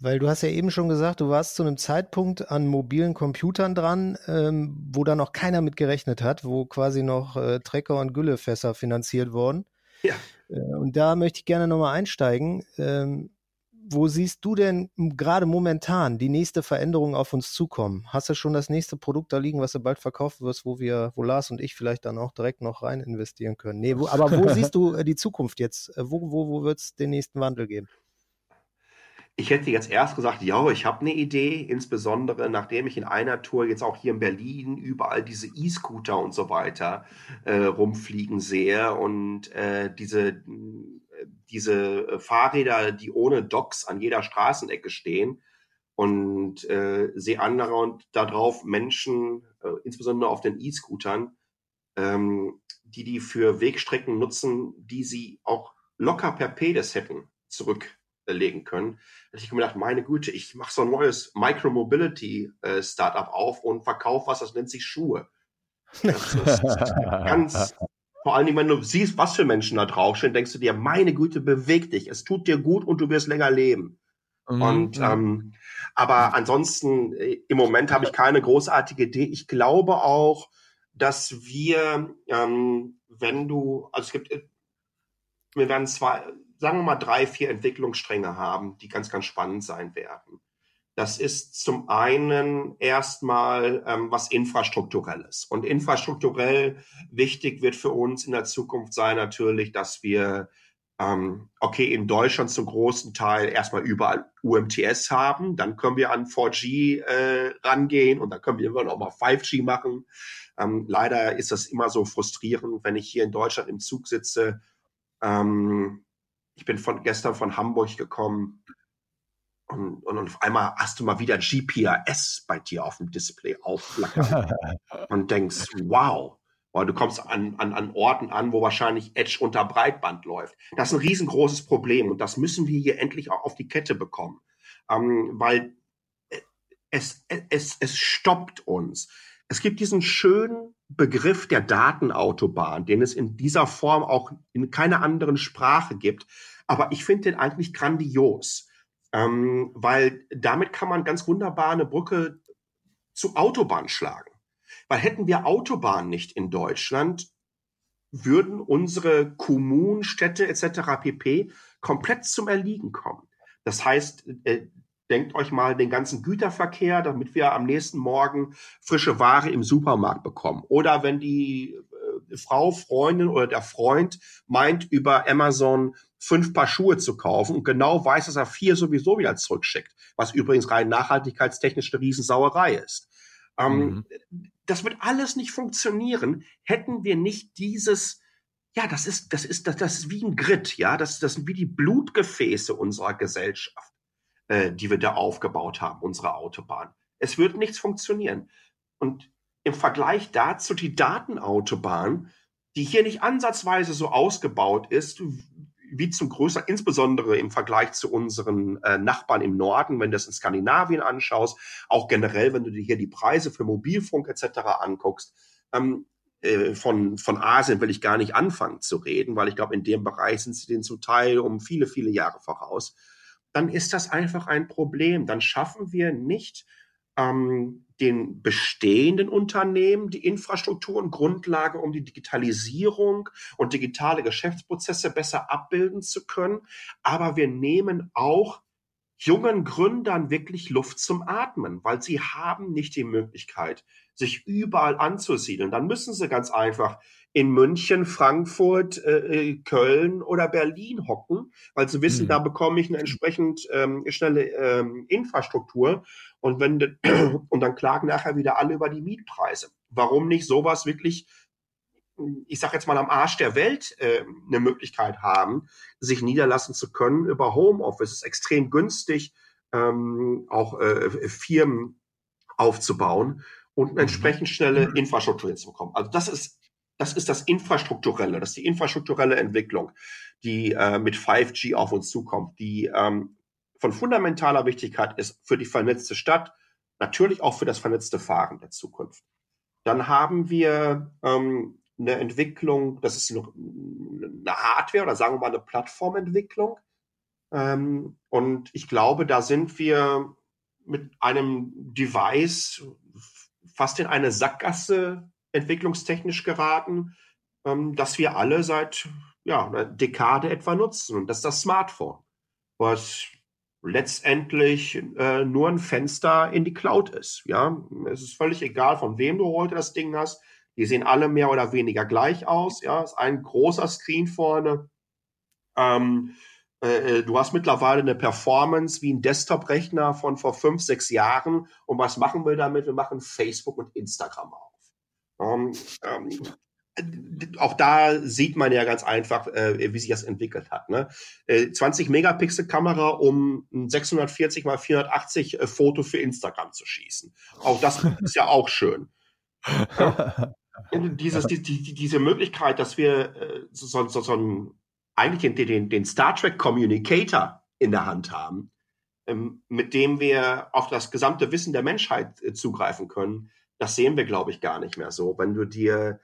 A: Weil du hast ja eben schon gesagt, du warst zu einem Zeitpunkt an mobilen Computern dran, ähm, wo da noch keiner mit gerechnet hat, wo quasi noch äh, Trecker und Güllefässer finanziert wurden. Ja. Äh, und da möchte ich gerne nochmal einsteigen. Ähm, wo siehst du denn gerade momentan die nächste Veränderung auf uns zukommen? Hast du schon das nächste Produkt da liegen, was du bald verkaufen wirst, wo wir, wo Lars und ich vielleicht dann auch direkt noch rein investieren können? Nee, wo, aber wo siehst du äh, die Zukunft jetzt? Äh, wo, wo, wo wird es den nächsten Wandel geben?
B: Ich hätte jetzt erst gesagt, ja, ich habe eine Idee, insbesondere nachdem ich in einer Tour jetzt auch hier in Berlin überall diese E-Scooter und so weiter äh, rumfliegen sehe und äh, diese diese äh, Fahrräder, die ohne Docks an jeder Straßenecke stehen und äh, sehe andere und darauf Menschen, äh, insbesondere auf den E-Scootern, ähm, die die für Wegstrecken nutzen, die sie auch locker per Pedis hätten zurücklegen können. Da ich mir gedacht, meine Güte, ich mache so ein neues Micromobility-Startup äh, auf und verkaufe was, das nennt sich Schuhe. Das ist ganz, vor allen Dingen, wenn du siehst, was für Menschen da draufstehen, denkst du dir, meine Güte, beweg dich. Es tut dir gut und du wirst länger leben. Mhm. Und ähm, aber ansonsten, äh, im Moment habe ich keine großartige Idee. Ich glaube auch, dass wir, ähm, wenn du, also es gibt, äh, wir werden zwei, sagen wir mal drei, vier Entwicklungsstränge haben, die ganz, ganz spannend sein werden. Das ist zum einen erstmal ähm, was Infrastrukturelles. Und infrastrukturell wichtig wird für uns in der Zukunft sein natürlich, dass wir ähm, okay, in Deutschland zum großen Teil erstmal überall UMTS haben, dann können wir an 4G äh, rangehen und dann können wir irgendwann auch mal 5G machen. Ähm, leider ist das immer so frustrierend, wenn ich hier in Deutschland im Zug sitze. Ähm, ich bin von gestern von Hamburg gekommen und, und, und auf einmal hast du mal wieder GPS bei dir auf dem Display aufflackern und denkst, wow, weil du kommst an, an, an Orten an, wo wahrscheinlich Edge unter Breitband läuft. Das ist ein riesengroßes Problem und das müssen wir hier endlich auch auf die Kette bekommen. Ähm, weil äh, es, es, es stoppt uns. Es gibt diesen schönen Begriff der Datenautobahn, den es in dieser Form auch in keiner anderen Sprache gibt. Aber ich finde den eigentlich grandios, ähm, weil damit kann man ganz wunderbar eine Brücke zu Autobahn schlagen. Weil hätten wir Autobahnen nicht in Deutschland, würden unsere Kommunen, Städte etc. pp. komplett zum Erliegen kommen. Das heißt, äh, denkt euch mal den ganzen Güterverkehr, damit wir am nächsten Morgen frische Ware im Supermarkt bekommen. Oder wenn die Frau, Freundin oder der Freund meint, über Amazon fünf Paar Schuhe zu kaufen und genau weiß, dass er vier sowieso wieder zurückschickt, was übrigens rein nachhaltigkeitstechnisch eine Riesensauerei ist. Ähm, mhm. Das wird alles nicht funktionieren, hätten wir nicht dieses, ja, das ist, das ist, das, das ist wie ein Grid, ja, das, das sind wie die Blutgefäße unserer Gesellschaft, äh, die wir da aufgebaut haben, unsere Autobahn. Es wird nichts funktionieren. Und im Vergleich dazu die Datenautobahn, die hier nicht ansatzweise so ausgebaut ist, wie zum größer, insbesondere im Vergleich zu unseren äh, Nachbarn im Norden, wenn du das in Skandinavien anschaust, auch generell, wenn du dir hier die Preise für Mobilfunk etc. anguckst, ähm, äh, von, von Asien will ich gar nicht anfangen zu reden, weil ich glaube, in dem Bereich sind sie den zum Teil um viele, viele Jahre voraus. Dann ist das einfach ein Problem. Dann schaffen wir nicht ähm, den bestehenden Unternehmen die Infrastruktur und Grundlage, um die Digitalisierung und digitale Geschäftsprozesse besser abbilden zu können. Aber wir nehmen auch jungen Gründern wirklich Luft zum Atmen, weil sie haben nicht die Möglichkeit, sich überall anzusiedeln. Dann müssen sie ganz einfach in München, Frankfurt, äh, äh Köln oder Berlin hocken, weil sie wissen, mhm. da bekomme ich eine entsprechend ähm, schnelle ähm, Infrastruktur und wenn und dann klagen nachher wieder alle über die Mietpreise. Warum nicht sowas wirklich ich sage jetzt mal am Arsch der Welt äh, eine Möglichkeit haben, sich niederlassen zu können über Homeoffice. Es ist extrem günstig, ähm, auch äh, Firmen aufzubauen und eine mhm. entsprechend schnelle mhm. Infrastruktur zu bekommen. Also das ist das ist das Infrastrukturelle, das ist die infrastrukturelle Entwicklung, die äh, mit 5G auf uns zukommt, die ähm, von fundamentaler Wichtigkeit ist für die vernetzte Stadt, natürlich auch für das vernetzte Fahren der Zukunft. Dann haben wir ähm, eine Entwicklung, das ist noch eine Hardware oder sagen wir mal eine Plattformentwicklung. Ähm, und ich glaube, da sind wir mit einem Device fast in eine Sackgasse entwicklungstechnisch geraten, ähm, dass wir alle seit ja, einer Dekade etwa nutzen. Und das ist das Smartphone, was letztendlich äh, nur ein Fenster in die Cloud ist. Ja, es ist völlig egal, von wem du heute das Ding hast. Die sehen alle mehr oder weniger gleich aus. Ja, ist ein großer Screen vorne. Ähm, äh, äh, du hast mittlerweile eine Performance wie ein Desktop-Rechner von vor fünf, sechs Jahren. Und was machen wir damit? Wir machen Facebook und Instagram auf. Ähm, ähm, auch da sieht man ja ganz einfach, äh, wie sich das entwickelt hat. Ne? Äh, 20 Megapixel Kamera, um ein 640 mal 480 äh, Foto für Instagram zu schießen. Auch das ist ja auch schön. Ja. Dieses, die, die, diese Möglichkeit, dass wir äh, so, so, so einen, eigentlich den, den, den Star Trek Communicator in der Hand haben, ähm, mit dem wir auf das gesamte Wissen der Menschheit äh, zugreifen können, das sehen wir, glaube ich, gar nicht mehr so. Wenn du dir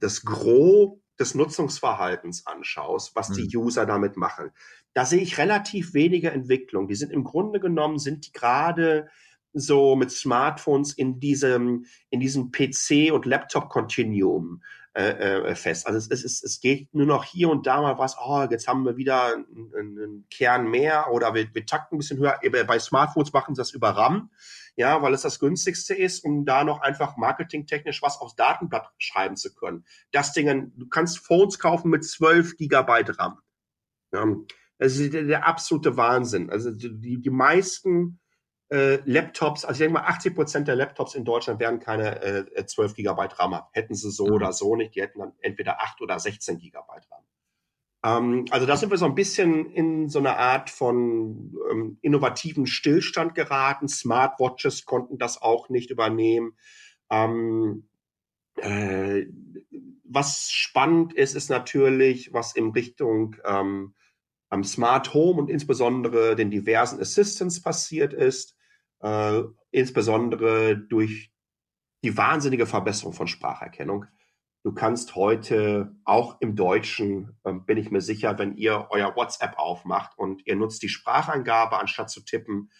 B: das Gros des Nutzungsverhaltens anschaust, was die mhm. User damit machen, da sehe ich relativ wenige Entwicklung. Die sind im Grunde genommen, sind die gerade so mit Smartphones in diesem, in diesem PC- und Laptop-Continuum. Äh, äh, fest. Also es, es, es geht nur noch hier und da mal was, oh, jetzt haben wir wieder einen, einen Kern mehr oder wir, wir takten ein bisschen höher. Bei Smartphones machen sie das über RAM, ja, weil es das günstigste ist, um da noch einfach marketingtechnisch was aufs Datenblatt schreiben zu können. Das Ding, du kannst Phones kaufen mit 12 Gigabyte RAM. Ja, das ist der, der absolute Wahnsinn. Also die, die meisten äh, Laptops, also ich denke mal, 80 Prozent der Laptops in Deutschland werden keine äh, 12 Gigabyte RAM haben. Hätten sie so mhm. oder so nicht, die hätten dann entweder 8 oder 16 Gigabyte RAM. Ähm, also da sind wir so ein bisschen in so eine Art von ähm, innovativen Stillstand geraten. Smartwatches konnten das auch nicht übernehmen. Ähm, äh, was spannend ist, ist natürlich, was in Richtung ähm, am Smart Home und insbesondere den diversen Assistants passiert ist äh, insbesondere durch die wahnsinnige Verbesserung von Spracherkennung. Du kannst heute auch im Deutschen, äh, bin ich mir sicher, wenn ihr euer WhatsApp aufmacht und ihr nutzt die Sprachangabe anstatt zu tippen,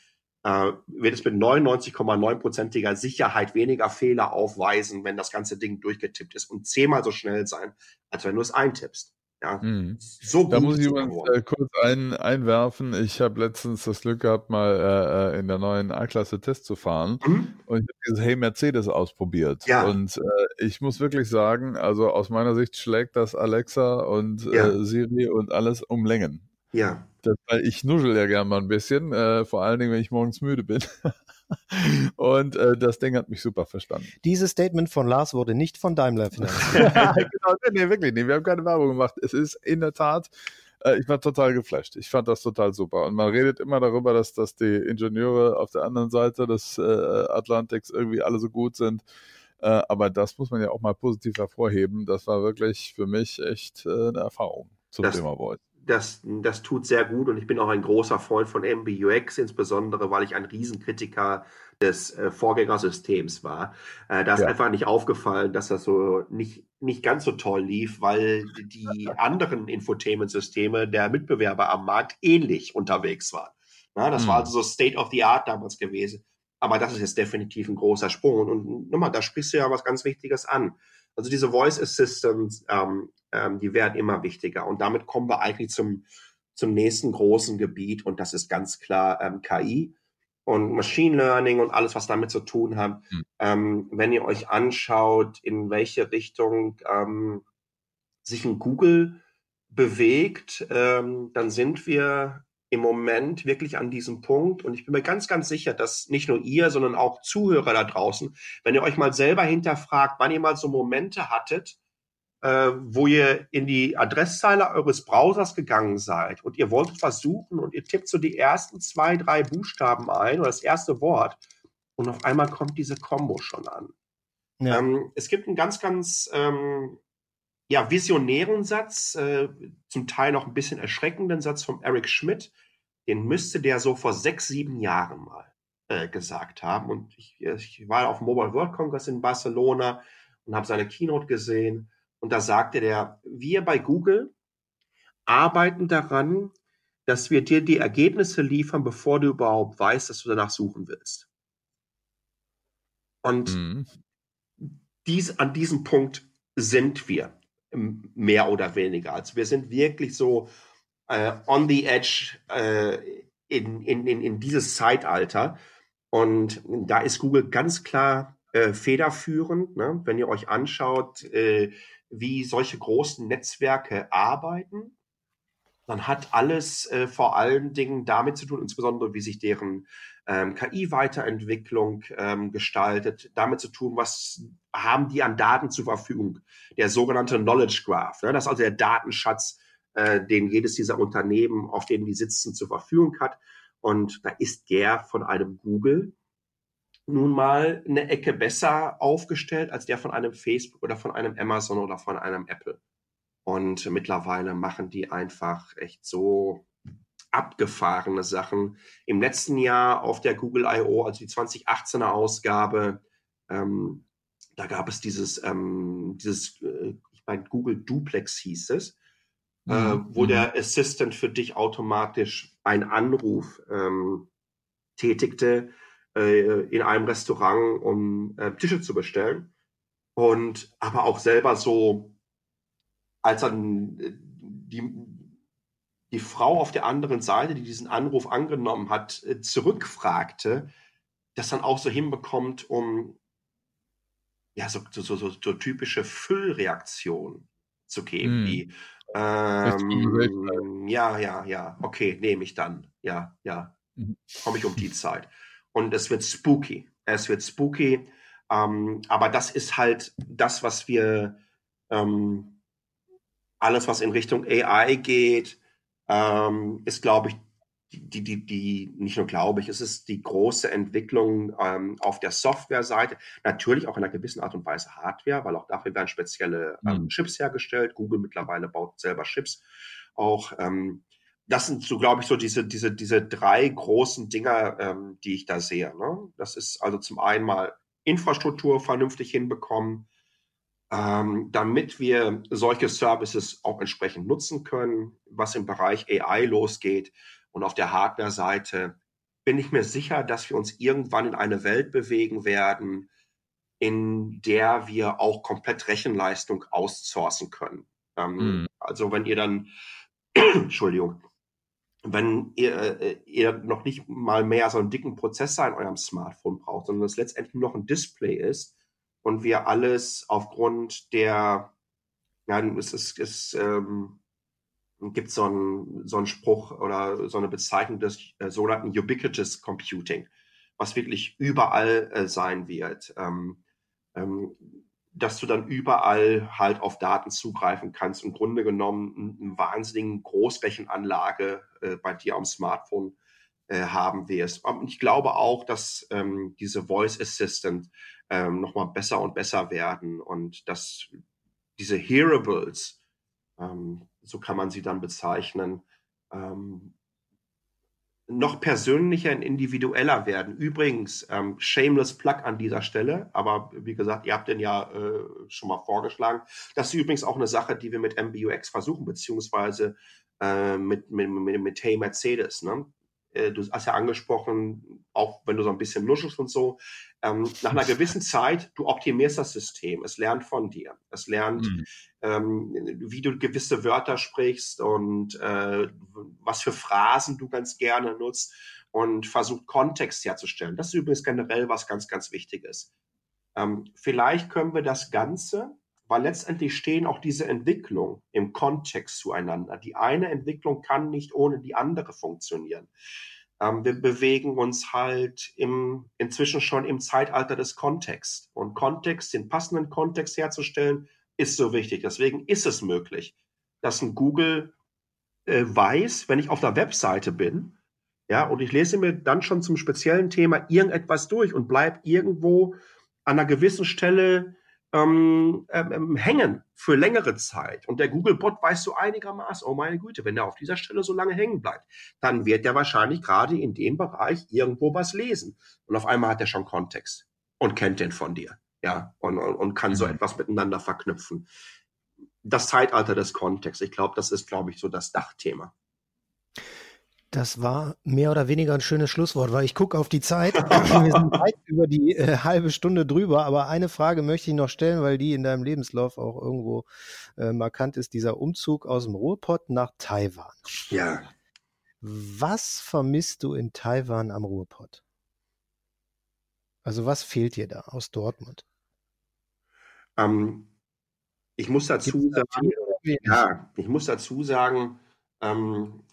B: äh, wird es mit 99,9%iger Sicherheit weniger Fehler aufweisen, wenn das ganze Ding durchgetippt ist und zehnmal so schnell sein, als wenn du es eintippst. Ja,
C: mhm. so gut. Da muss ich übrigens äh, kurz ein, einwerfen. Ich habe letztens das Glück gehabt, mal äh, äh in der neuen A-Klasse Test zu fahren mhm. und ich habe dieses Hey Mercedes ausprobiert. Ja. Und äh, ich muss wirklich sagen, also aus meiner Sicht schlägt das Alexa und ja. Äh, Siri und alles um Längen.
B: Ja.
C: Das, weil ich nuschel ja gern mal ein bisschen, äh, vor allen Dingen, wenn ich morgens müde bin. Und äh, das Ding hat mich super verstanden.
D: Dieses Statement von Lars wurde nicht von Daimler finanziert.
C: genau, nee, wirklich nicht. Wir haben keine Werbung gemacht. Es ist in der Tat, äh, ich war total geflasht. Ich fand das total super. Und man redet immer darüber, dass, dass die Ingenieure auf der anderen Seite des äh, Atlantiks irgendwie alle so gut sind. Äh, aber das muss man ja auch mal positiv hervorheben. Das war wirklich für mich echt äh, eine Erfahrung zum das, Thema Voice
B: das, das tut sehr gut und ich bin auch ein großer Freund von MBUX, insbesondere weil ich ein Riesenkritiker des äh, Vorgängersystems war. Äh, da ist ja. einfach nicht aufgefallen, dass das so nicht, nicht ganz so toll lief, weil die anderen Infotainment-Systeme der Mitbewerber am Markt ähnlich unterwegs waren. Na, das mhm. war also so State of the Art damals gewesen. Aber das ist jetzt definitiv ein großer Sprung. Und nochmal, da sprichst du ja was ganz Wichtiges an. Also diese Voice Assistants, ähm, ähm, die werden immer wichtiger. Und damit kommen wir eigentlich zum, zum nächsten großen Gebiet und das ist ganz klar ähm, KI und Machine Learning und alles, was damit zu tun hat. Mhm. Ähm, wenn ihr euch anschaut, in welche Richtung ähm, sich ein Google bewegt, ähm, dann sind wir im Moment wirklich an diesem Punkt und ich bin mir ganz, ganz sicher, dass nicht nur ihr, sondern auch Zuhörer da draußen, wenn ihr euch mal selber hinterfragt, wann ihr mal so Momente hattet, äh, wo ihr in die Adresszeile eures Browsers gegangen seid und ihr wolltet was suchen und ihr tippt so die ersten zwei, drei Buchstaben ein oder das erste Wort und auf einmal kommt diese Combo schon an. Ja. Ähm, es gibt einen ganz, ganz ähm, ja, visionären Satz, äh, zum Teil noch ein bisschen erschreckenden Satz von Eric Schmidt. Den müsste der so vor sechs, sieben Jahren mal äh, gesagt haben. Und ich, ich war auf dem Mobile World Congress in Barcelona und habe seine Keynote gesehen. Und da sagte der, wir bei Google arbeiten daran, dass wir dir die Ergebnisse liefern, bevor du überhaupt weißt, dass du danach suchen willst. Und mhm. dies, an diesem Punkt sind wir mehr oder weniger. Also wir sind wirklich so äh, on the edge äh, in, in, in, in dieses Zeitalter. Und da ist Google ganz klar äh, federführend. Ne? Wenn ihr euch anschaut, äh, wie solche großen Netzwerke arbeiten, dann hat alles äh, vor allen Dingen damit zu tun, insbesondere wie sich deren ähm, KI-Weiterentwicklung ähm, gestaltet, damit zu tun, was haben die an Daten zur Verfügung. Der sogenannte Knowledge Graph, ne? das ist also der Datenschatz, äh, den jedes dieser Unternehmen, auf denen die sitzen, zur Verfügung hat. Und da ist der von einem Google nun mal eine Ecke besser aufgestellt als der von einem Facebook oder von einem Amazon oder von einem Apple. Und mittlerweile machen die einfach echt so abgefahrene Sachen. Im letzten Jahr auf der Google I.O., also die 2018er Ausgabe, ähm, da gab es dieses, ähm, dieses äh, ich meine, Google Duplex hieß es, äh, mhm. wo der Assistant für dich automatisch einen Anruf ähm, tätigte äh, in einem Restaurant, um äh, Tische zu bestellen. und aber auch selber so, als dann äh, die, die Frau auf der anderen Seite, die diesen Anruf angenommen hat, äh, zurückfragte, das dann auch so hinbekommt, um ja, so, so, so, so typische Füllreaktionen zu geben, mm. wie ähm, ja, ja, ja, okay, nehme ich dann. Ja, ja, mhm. komme ich um die Zeit. Und es wird spooky. Es wird spooky. Ähm, aber das ist halt das, was wir, ähm, alles, was in Richtung AI geht, ähm, ist, glaube ich, die, die, die, nicht nur glaube ich, es ist die große Entwicklung ähm, auf der Softwareseite, natürlich auch in einer gewissen Art und Weise Hardware, weil auch dafür werden spezielle ähm, mhm. Chips hergestellt. Google mittlerweile baut selber Chips auch. Ähm, das sind so, glaube ich, so diese, diese, diese drei großen Dinger, ähm, die ich da sehe. Ne? Das ist also zum einen mal Infrastruktur vernünftig hinbekommen, ähm, damit wir solche Services auch entsprechend nutzen können, was im Bereich AI losgeht. Und auf der Hardware-Seite bin ich mir sicher, dass wir uns irgendwann in eine Welt bewegen werden, in der wir auch komplett Rechenleistung outsourcen können. Ähm, mhm. Also wenn ihr dann, Entschuldigung, wenn ihr, äh, ihr noch nicht mal mehr so einen dicken Prozessor in eurem Smartphone braucht, sondern es letztendlich noch ein Display ist und wir alles aufgrund der, ja, es ist, es, ähm, gibt so einen, so einen Spruch oder so eine Bezeichnung des äh, sogenannten Ubiquitous Computing, was wirklich überall äh, sein wird. Ähm, ähm, dass du dann überall halt auf Daten zugreifen kannst. Im Grunde genommen eine wahnsinnige Großrechenanlage äh, bei dir am Smartphone äh, haben wirst. Und ich glaube auch, dass ähm, diese Voice Assistant ähm, nochmal besser und besser werden und dass diese Hearables, ähm, so kann man sie dann bezeichnen, ähm, noch persönlicher und individueller werden. Übrigens, ähm, shameless Plug an dieser Stelle, aber wie gesagt, ihr habt den ja äh, schon mal vorgeschlagen. Das ist übrigens auch eine Sache, die wir mit MBUX versuchen, beziehungsweise äh, mit, mit, mit, mit Hey Mercedes. Ne? Äh, du hast ja angesprochen, auch wenn du so ein bisschen nuschelst und so, ähm, nach einer gewissen Zeit, du optimierst das System, es lernt von dir, es lernt, mhm. ähm, wie du gewisse Wörter sprichst und äh, was für Phrasen du ganz gerne nutzt und versucht Kontext herzustellen. Das ist übrigens generell was ganz, ganz Wichtiges. Ähm, vielleicht können wir das Ganze, weil letztendlich stehen auch diese Entwicklungen im Kontext zueinander. Die eine Entwicklung kann nicht ohne die andere funktionieren. Ähm, wir bewegen uns halt im, inzwischen schon im Zeitalter des Kontexts. Und Kontext, den passenden Kontext herzustellen, ist so wichtig. Deswegen ist es möglich, dass ein Google äh, weiß, wenn ich auf der Webseite bin, ja, und ich lese mir dann schon zum speziellen Thema irgendetwas durch und bleib irgendwo an einer gewissen Stelle ähm, ähm, ähm, hängen für längere Zeit. Und der Google-Bot weiß so einigermaßen, oh meine Güte, wenn er auf dieser Stelle so lange hängen bleibt, dann wird er wahrscheinlich gerade in dem Bereich irgendwo was lesen. Und auf einmal hat er schon Kontext und kennt den von dir. Ja, und, und, und kann so mhm. etwas miteinander verknüpfen. Das Zeitalter des Kontexts, ich glaube, das ist, glaube ich, so das Dachthema.
D: Das war mehr oder weniger ein schönes Schlusswort, weil ich gucke auf die Zeit. Wir sind weit über die äh, halbe Stunde drüber, aber eine Frage möchte ich noch stellen, weil die in deinem Lebenslauf auch irgendwo äh, markant ist, dieser Umzug aus dem Ruhrpott nach Taiwan.
B: Ja.
D: Was vermisst du in Taiwan am Ruhrpott? Also was fehlt dir da aus Dortmund?
B: Ähm, ich muss dazu sagen, ja, ich muss dazu sagen, ähm,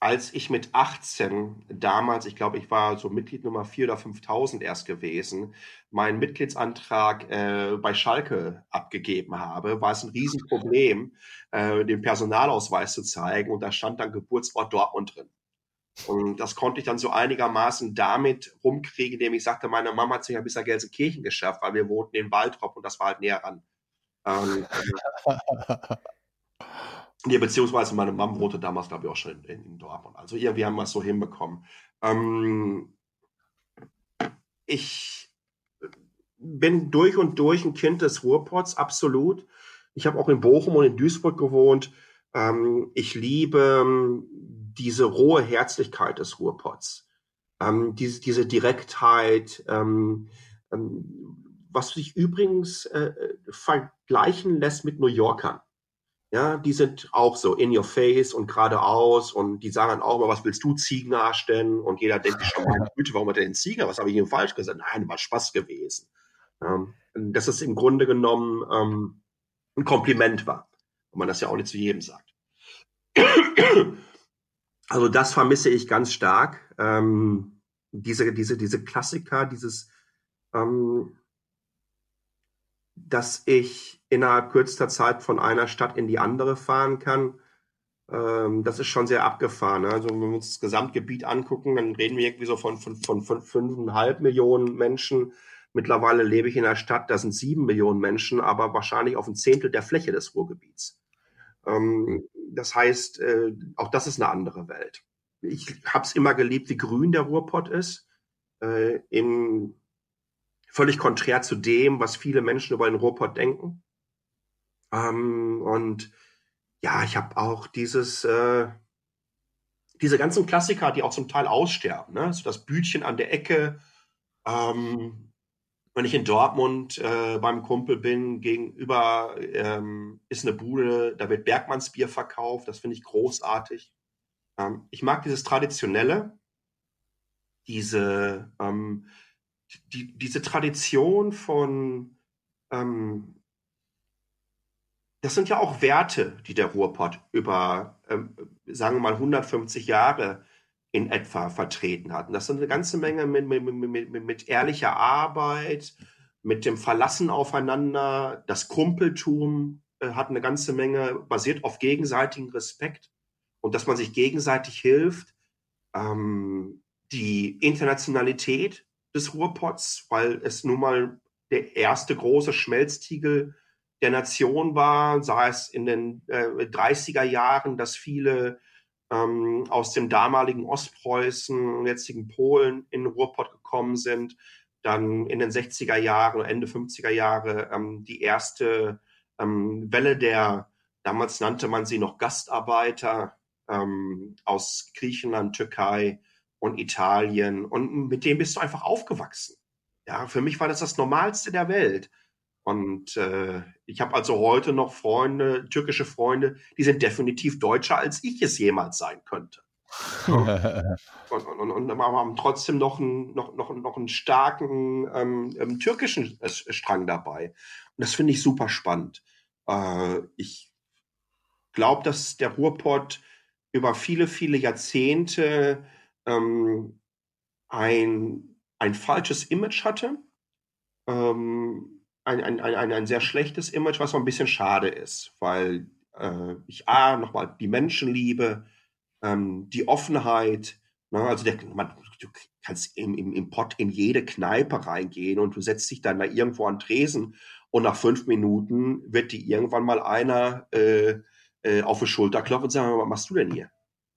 B: als ich mit 18 damals, ich glaube, ich war so Mitglied Nummer 4 oder 5000 erst gewesen, meinen Mitgliedsantrag äh, bei Schalke abgegeben habe, war es ein Riesenproblem, äh, den Personalausweis zu zeigen und da stand dann Geburtsort Dortmund drin. Und das konnte ich dann so einigermaßen damit rumkriegen, indem ich sagte, meine Mama hat sich ja bis nach Gelsenkirchen geschafft, weil wir wohnten in Waldrop und das war halt näher ran. Ähm, Nee, beziehungsweise meine Mom wohnte damals, glaube ich, auch schon in, in Dortmund. Also irgendwie haben wir es so hinbekommen. Ähm, ich bin durch und durch ein Kind des Ruhrpots, absolut. Ich habe auch in Bochum und in Duisburg gewohnt. Ähm, ich liebe ähm, diese rohe Herzlichkeit des Ruhrpots. Ähm, diese, diese Direktheit, ähm, ähm, was sich übrigens äh, vergleichen lässt mit New Yorkern. Ja, die sind auch so in your face und geradeaus und die sagen dann auch mal, was willst du Ziegen darstellen? Und jeder denkt schon, meine Güte, warum hat er den Ziegen? Was habe ich ihm falsch gesagt? Nein, war Spaß gewesen. Ähm, dass es im Grunde genommen ähm, ein Kompliment war. Und man das ja auch nicht zu jedem sagt. Also das vermisse ich ganz stark. Ähm, diese, diese, diese Klassiker, dieses, ähm, dass ich innerhalb kürzester Zeit von einer Stadt in die andere fahren kann, ähm, das ist schon sehr abgefahren. Ne? Also wenn wir uns das Gesamtgebiet angucken, dann reden wir irgendwie so von, von, von, von fünfeinhalb Millionen Menschen. Mittlerweile lebe ich in einer Stadt, da sind sieben Millionen Menschen, aber wahrscheinlich auf ein Zehntel der Fläche des Ruhrgebiets. Ähm, das heißt, äh, auch das ist eine andere Welt. Ich habe es immer geliebt, wie grün der Ruhrpott ist. Äh, in völlig konträr zu dem, was viele Menschen über den Ruhrpott denken. Ähm, und ja, ich habe auch dieses, äh, diese ganzen Klassiker, die auch zum Teil aussterben, ne? so das Bütchen an der Ecke. Ähm, wenn ich in Dortmund äh, beim Kumpel bin, gegenüber ähm, ist eine Bude, da wird Bergmannsbier verkauft, das finde ich großartig. Ähm, ich mag dieses Traditionelle, diese, ähm, die, diese Tradition von, ähm, das sind ja auch Werte, die der Ruhrpott über, ähm, sagen wir mal, 150 Jahre in etwa vertreten hat. Und das sind eine ganze Menge mit, mit, mit, mit, ehrlicher Arbeit, mit dem Verlassen aufeinander. Das Kumpeltum äh, hat eine ganze Menge basiert auf gegenseitigen Respekt und dass man sich gegenseitig hilft. Ähm, die Internationalität des Ruhrpots, weil es nun mal der erste große Schmelztiegel der Nation war, sei es in den äh, 30er Jahren, dass viele ähm, aus dem damaligen Ostpreußen, jetzigen Polen in Ruhrpott gekommen sind, dann in den 60er Jahren, Ende 50er Jahre ähm, die erste ähm, Welle der, damals nannte man sie noch Gastarbeiter ähm, aus Griechenland, Türkei und Italien. Und mit dem bist du einfach aufgewachsen. Ja, für mich war das das Normalste der Welt. Und äh, ich habe also heute noch Freunde, türkische Freunde, die sind definitiv deutscher, als ich es jemals sein könnte. und, und, und, und haben trotzdem noch einen, noch, noch, noch einen starken ähm, ähm, türkischen Strang dabei. Und das finde ich super spannend. Äh, ich glaube, dass der Ruhrpott über viele, viele Jahrzehnte ähm, ein, ein falsches Image hatte. Ähm, ein, ein, ein, ein sehr schlechtes Image, was so ein bisschen schade ist, weil äh, ich A, nochmal die Menschenliebe, ähm, die Offenheit, ne, also der, man, du kannst im, im, im Pott in jede Kneipe reingehen und du setzt dich dann da irgendwo an Tresen und nach fünf Minuten wird dir irgendwann mal einer äh, äh, auf die Schulter klopfen und sagen, was machst du denn hier?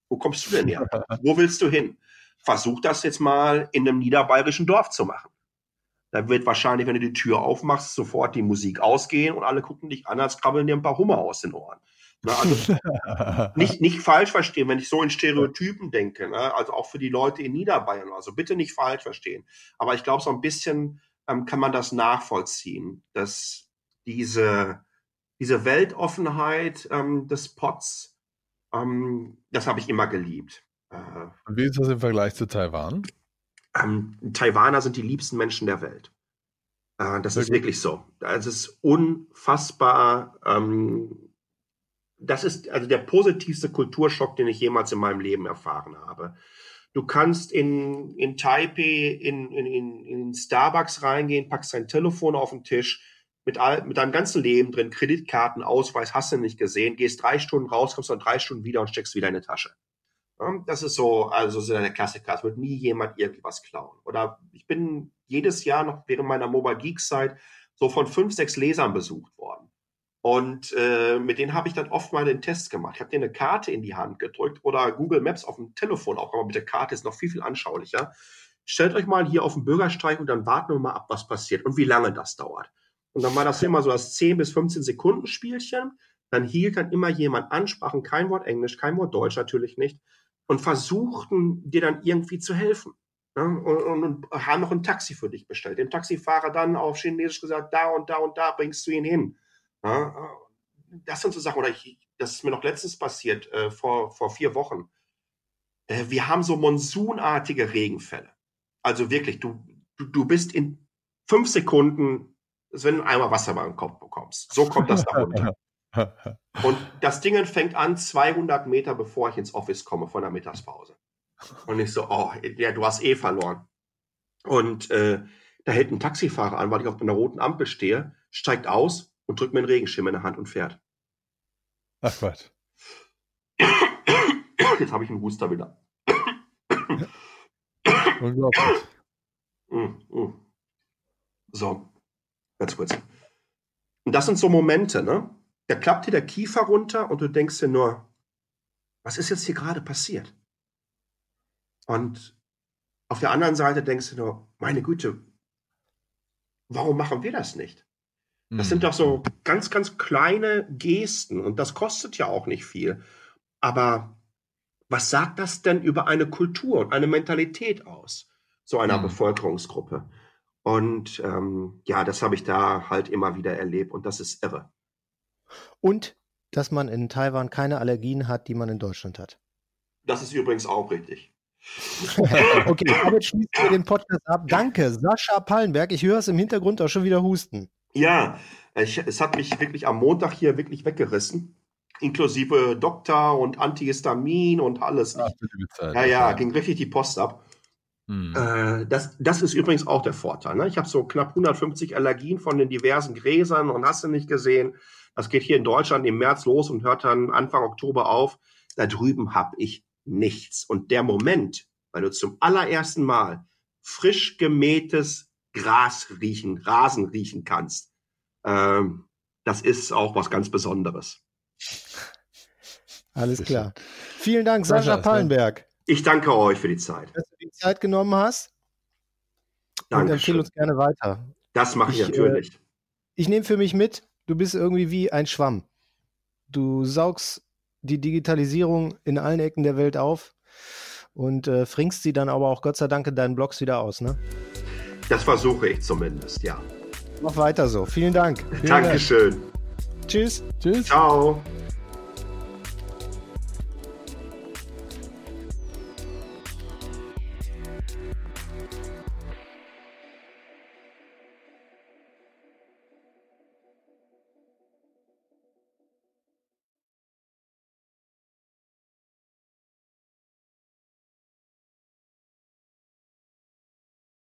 B: Wo kommst du denn her? Wo willst du hin? Versuch das jetzt mal in einem niederbayerischen Dorf zu machen. Da wird wahrscheinlich, wenn du die Tür aufmachst, sofort die Musik ausgehen und alle gucken dich an, als krabbeln dir ein paar Hummer aus den Ohren. Ne, also nicht, nicht falsch verstehen, wenn ich so in Stereotypen denke, ne? also auch für die Leute in Niederbayern, also bitte nicht falsch verstehen. Aber ich glaube, so ein bisschen ähm, kann man das nachvollziehen, dass diese, diese Weltoffenheit ähm, des Pots, ähm, das habe ich immer geliebt.
C: Äh, Und wie ist das im Vergleich zu Taiwan?
B: Ähm, Taiwaner sind die liebsten Menschen der Welt. Äh, das wirklich? ist wirklich so. Es ist unfassbar. Ähm, das ist also der positivste Kulturschock, den ich jemals in meinem Leben erfahren habe. Du kannst in, in Taipei in, in, in Starbucks reingehen, packst dein Telefon auf den Tisch, mit, all, mit deinem ganzen Leben drin, Kreditkarten, Ausweis, hast du nicht gesehen, gehst drei Stunden raus, kommst dann drei Stunden wieder und steckst wieder in die Tasche. Das ist so, also so der Klassiker. Es wird nie jemand irgendwas klauen. Oder ich bin jedes Jahr noch während meiner Mobile Geek Zeit so von fünf, sechs Lesern besucht worden. Und äh, mit denen habe ich dann oft mal den Test gemacht. Ich habe denen eine Karte in die Hand gedrückt oder Google Maps auf dem Telefon auch, aber mit der Karte ist noch viel, viel anschaulicher. Stellt euch mal hier auf den Bürgersteig und dann warten wir mal ab, was passiert und wie lange das dauert. Und dann war das immer so das 10 bis 15 Sekunden Spielchen. Dann hielt dann immer jemand an, sprachen kein Wort Englisch, kein Wort Deutsch natürlich nicht und versuchten dir dann irgendwie zu helfen. ja, und, und, und, haben noch ein Taxi für dich bestellt. Dem Taxifahrer dann auf Chinesisch gesagt, da und da und da bringst du ihn hin. Ja, das sind so Sachen, oder ich, das ist mir noch letztens passiert, äh, vor, vor vier Wochen. Äh, wir haben so monsunartige Regenfälle. Also wirklich, du, du, du bist in fünf Sekunden, wenn du einmal Wasser den Kopf bekommst. So kommt das da runter. Und das Ding fängt an 200 Meter, bevor ich ins Office komme von der Mittagspause. Und ich so, oh, ja, du hast eh verloren. Und äh, da hält ein Taxifahrer an, weil ich auf einer roten Ampel stehe, steigt aus und drückt mir einen Regenschirm in der Hand und fährt.
C: Ach Gott.
B: Jetzt habe ich einen Huster wieder.
C: Unglaublich.
B: Mm, mm. So, ganz kurz. Und das sind so Momente, ne? Da klappt dir der Kiefer runter und du denkst dir nur, was ist jetzt hier gerade passiert? Und auf der anderen Seite denkst du nur, meine Güte, warum machen wir das nicht? Das sind hm. doch so ganz, ganz kleine Gesten und das kostet ja auch nicht viel. Aber was sagt das denn über eine Kultur und eine Mentalität aus, so einer mhm. Bevölkerungsgruppe? Und ähm, ja, das habe ich da halt immer wieder erlebt und das ist irre.
A: Und dass man in Taiwan keine Allergien hat, die man in Deutschland hat.
B: Das ist übrigens auch richtig.
A: okay, damit schließen wir den Podcast ab. Danke, Sascha Pallenberg. Ich höre es im Hintergrund auch schon wieder husten.
B: Ja, ich, es hat mich wirklich am Montag hier wirklich weggerissen. Inklusive Doktor und Antihistamin und alles. Ach, Zeit, ja, ja, ging richtig die Post ab. Hm. Äh, das, das ist übrigens auch der Vorteil. Ne? Ich habe so knapp 150 Allergien von den diversen Gräsern und hast du nicht gesehen. Das geht hier in Deutschland im März los und hört dann Anfang Oktober auf. Da drüben habe ich nichts. Und der Moment, weil du zum allerersten Mal frisch gemähtes Gras riechen, Rasen riechen kannst, ähm, das ist auch was ganz Besonderes.
A: Alles klar. Vielen Dank, Sascha Pallenberg.
B: Ich danke euch für die Zeit.
A: Dass du die Zeit genommen hast. Danke. Und empfehle uns gerne weiter.
B: Das mache ich, ich, natürlich. Äh,
A: ich nehme für mich mit, du bist irgendwie wie ein Schwamm. Du saugst die Digitalisierung in allen Ecken der Welt auf und äh, fringst sie dann aber auch Gott sei Dank in deinen Blogs wieder aus, ne?
B: Das versuche ich zumindest, ja.
A: Mach weiter so. Vielen Dank. Vielen
B: Dankeschön.
A: Dank. Tschüss.
B: Tschüss. Ciao.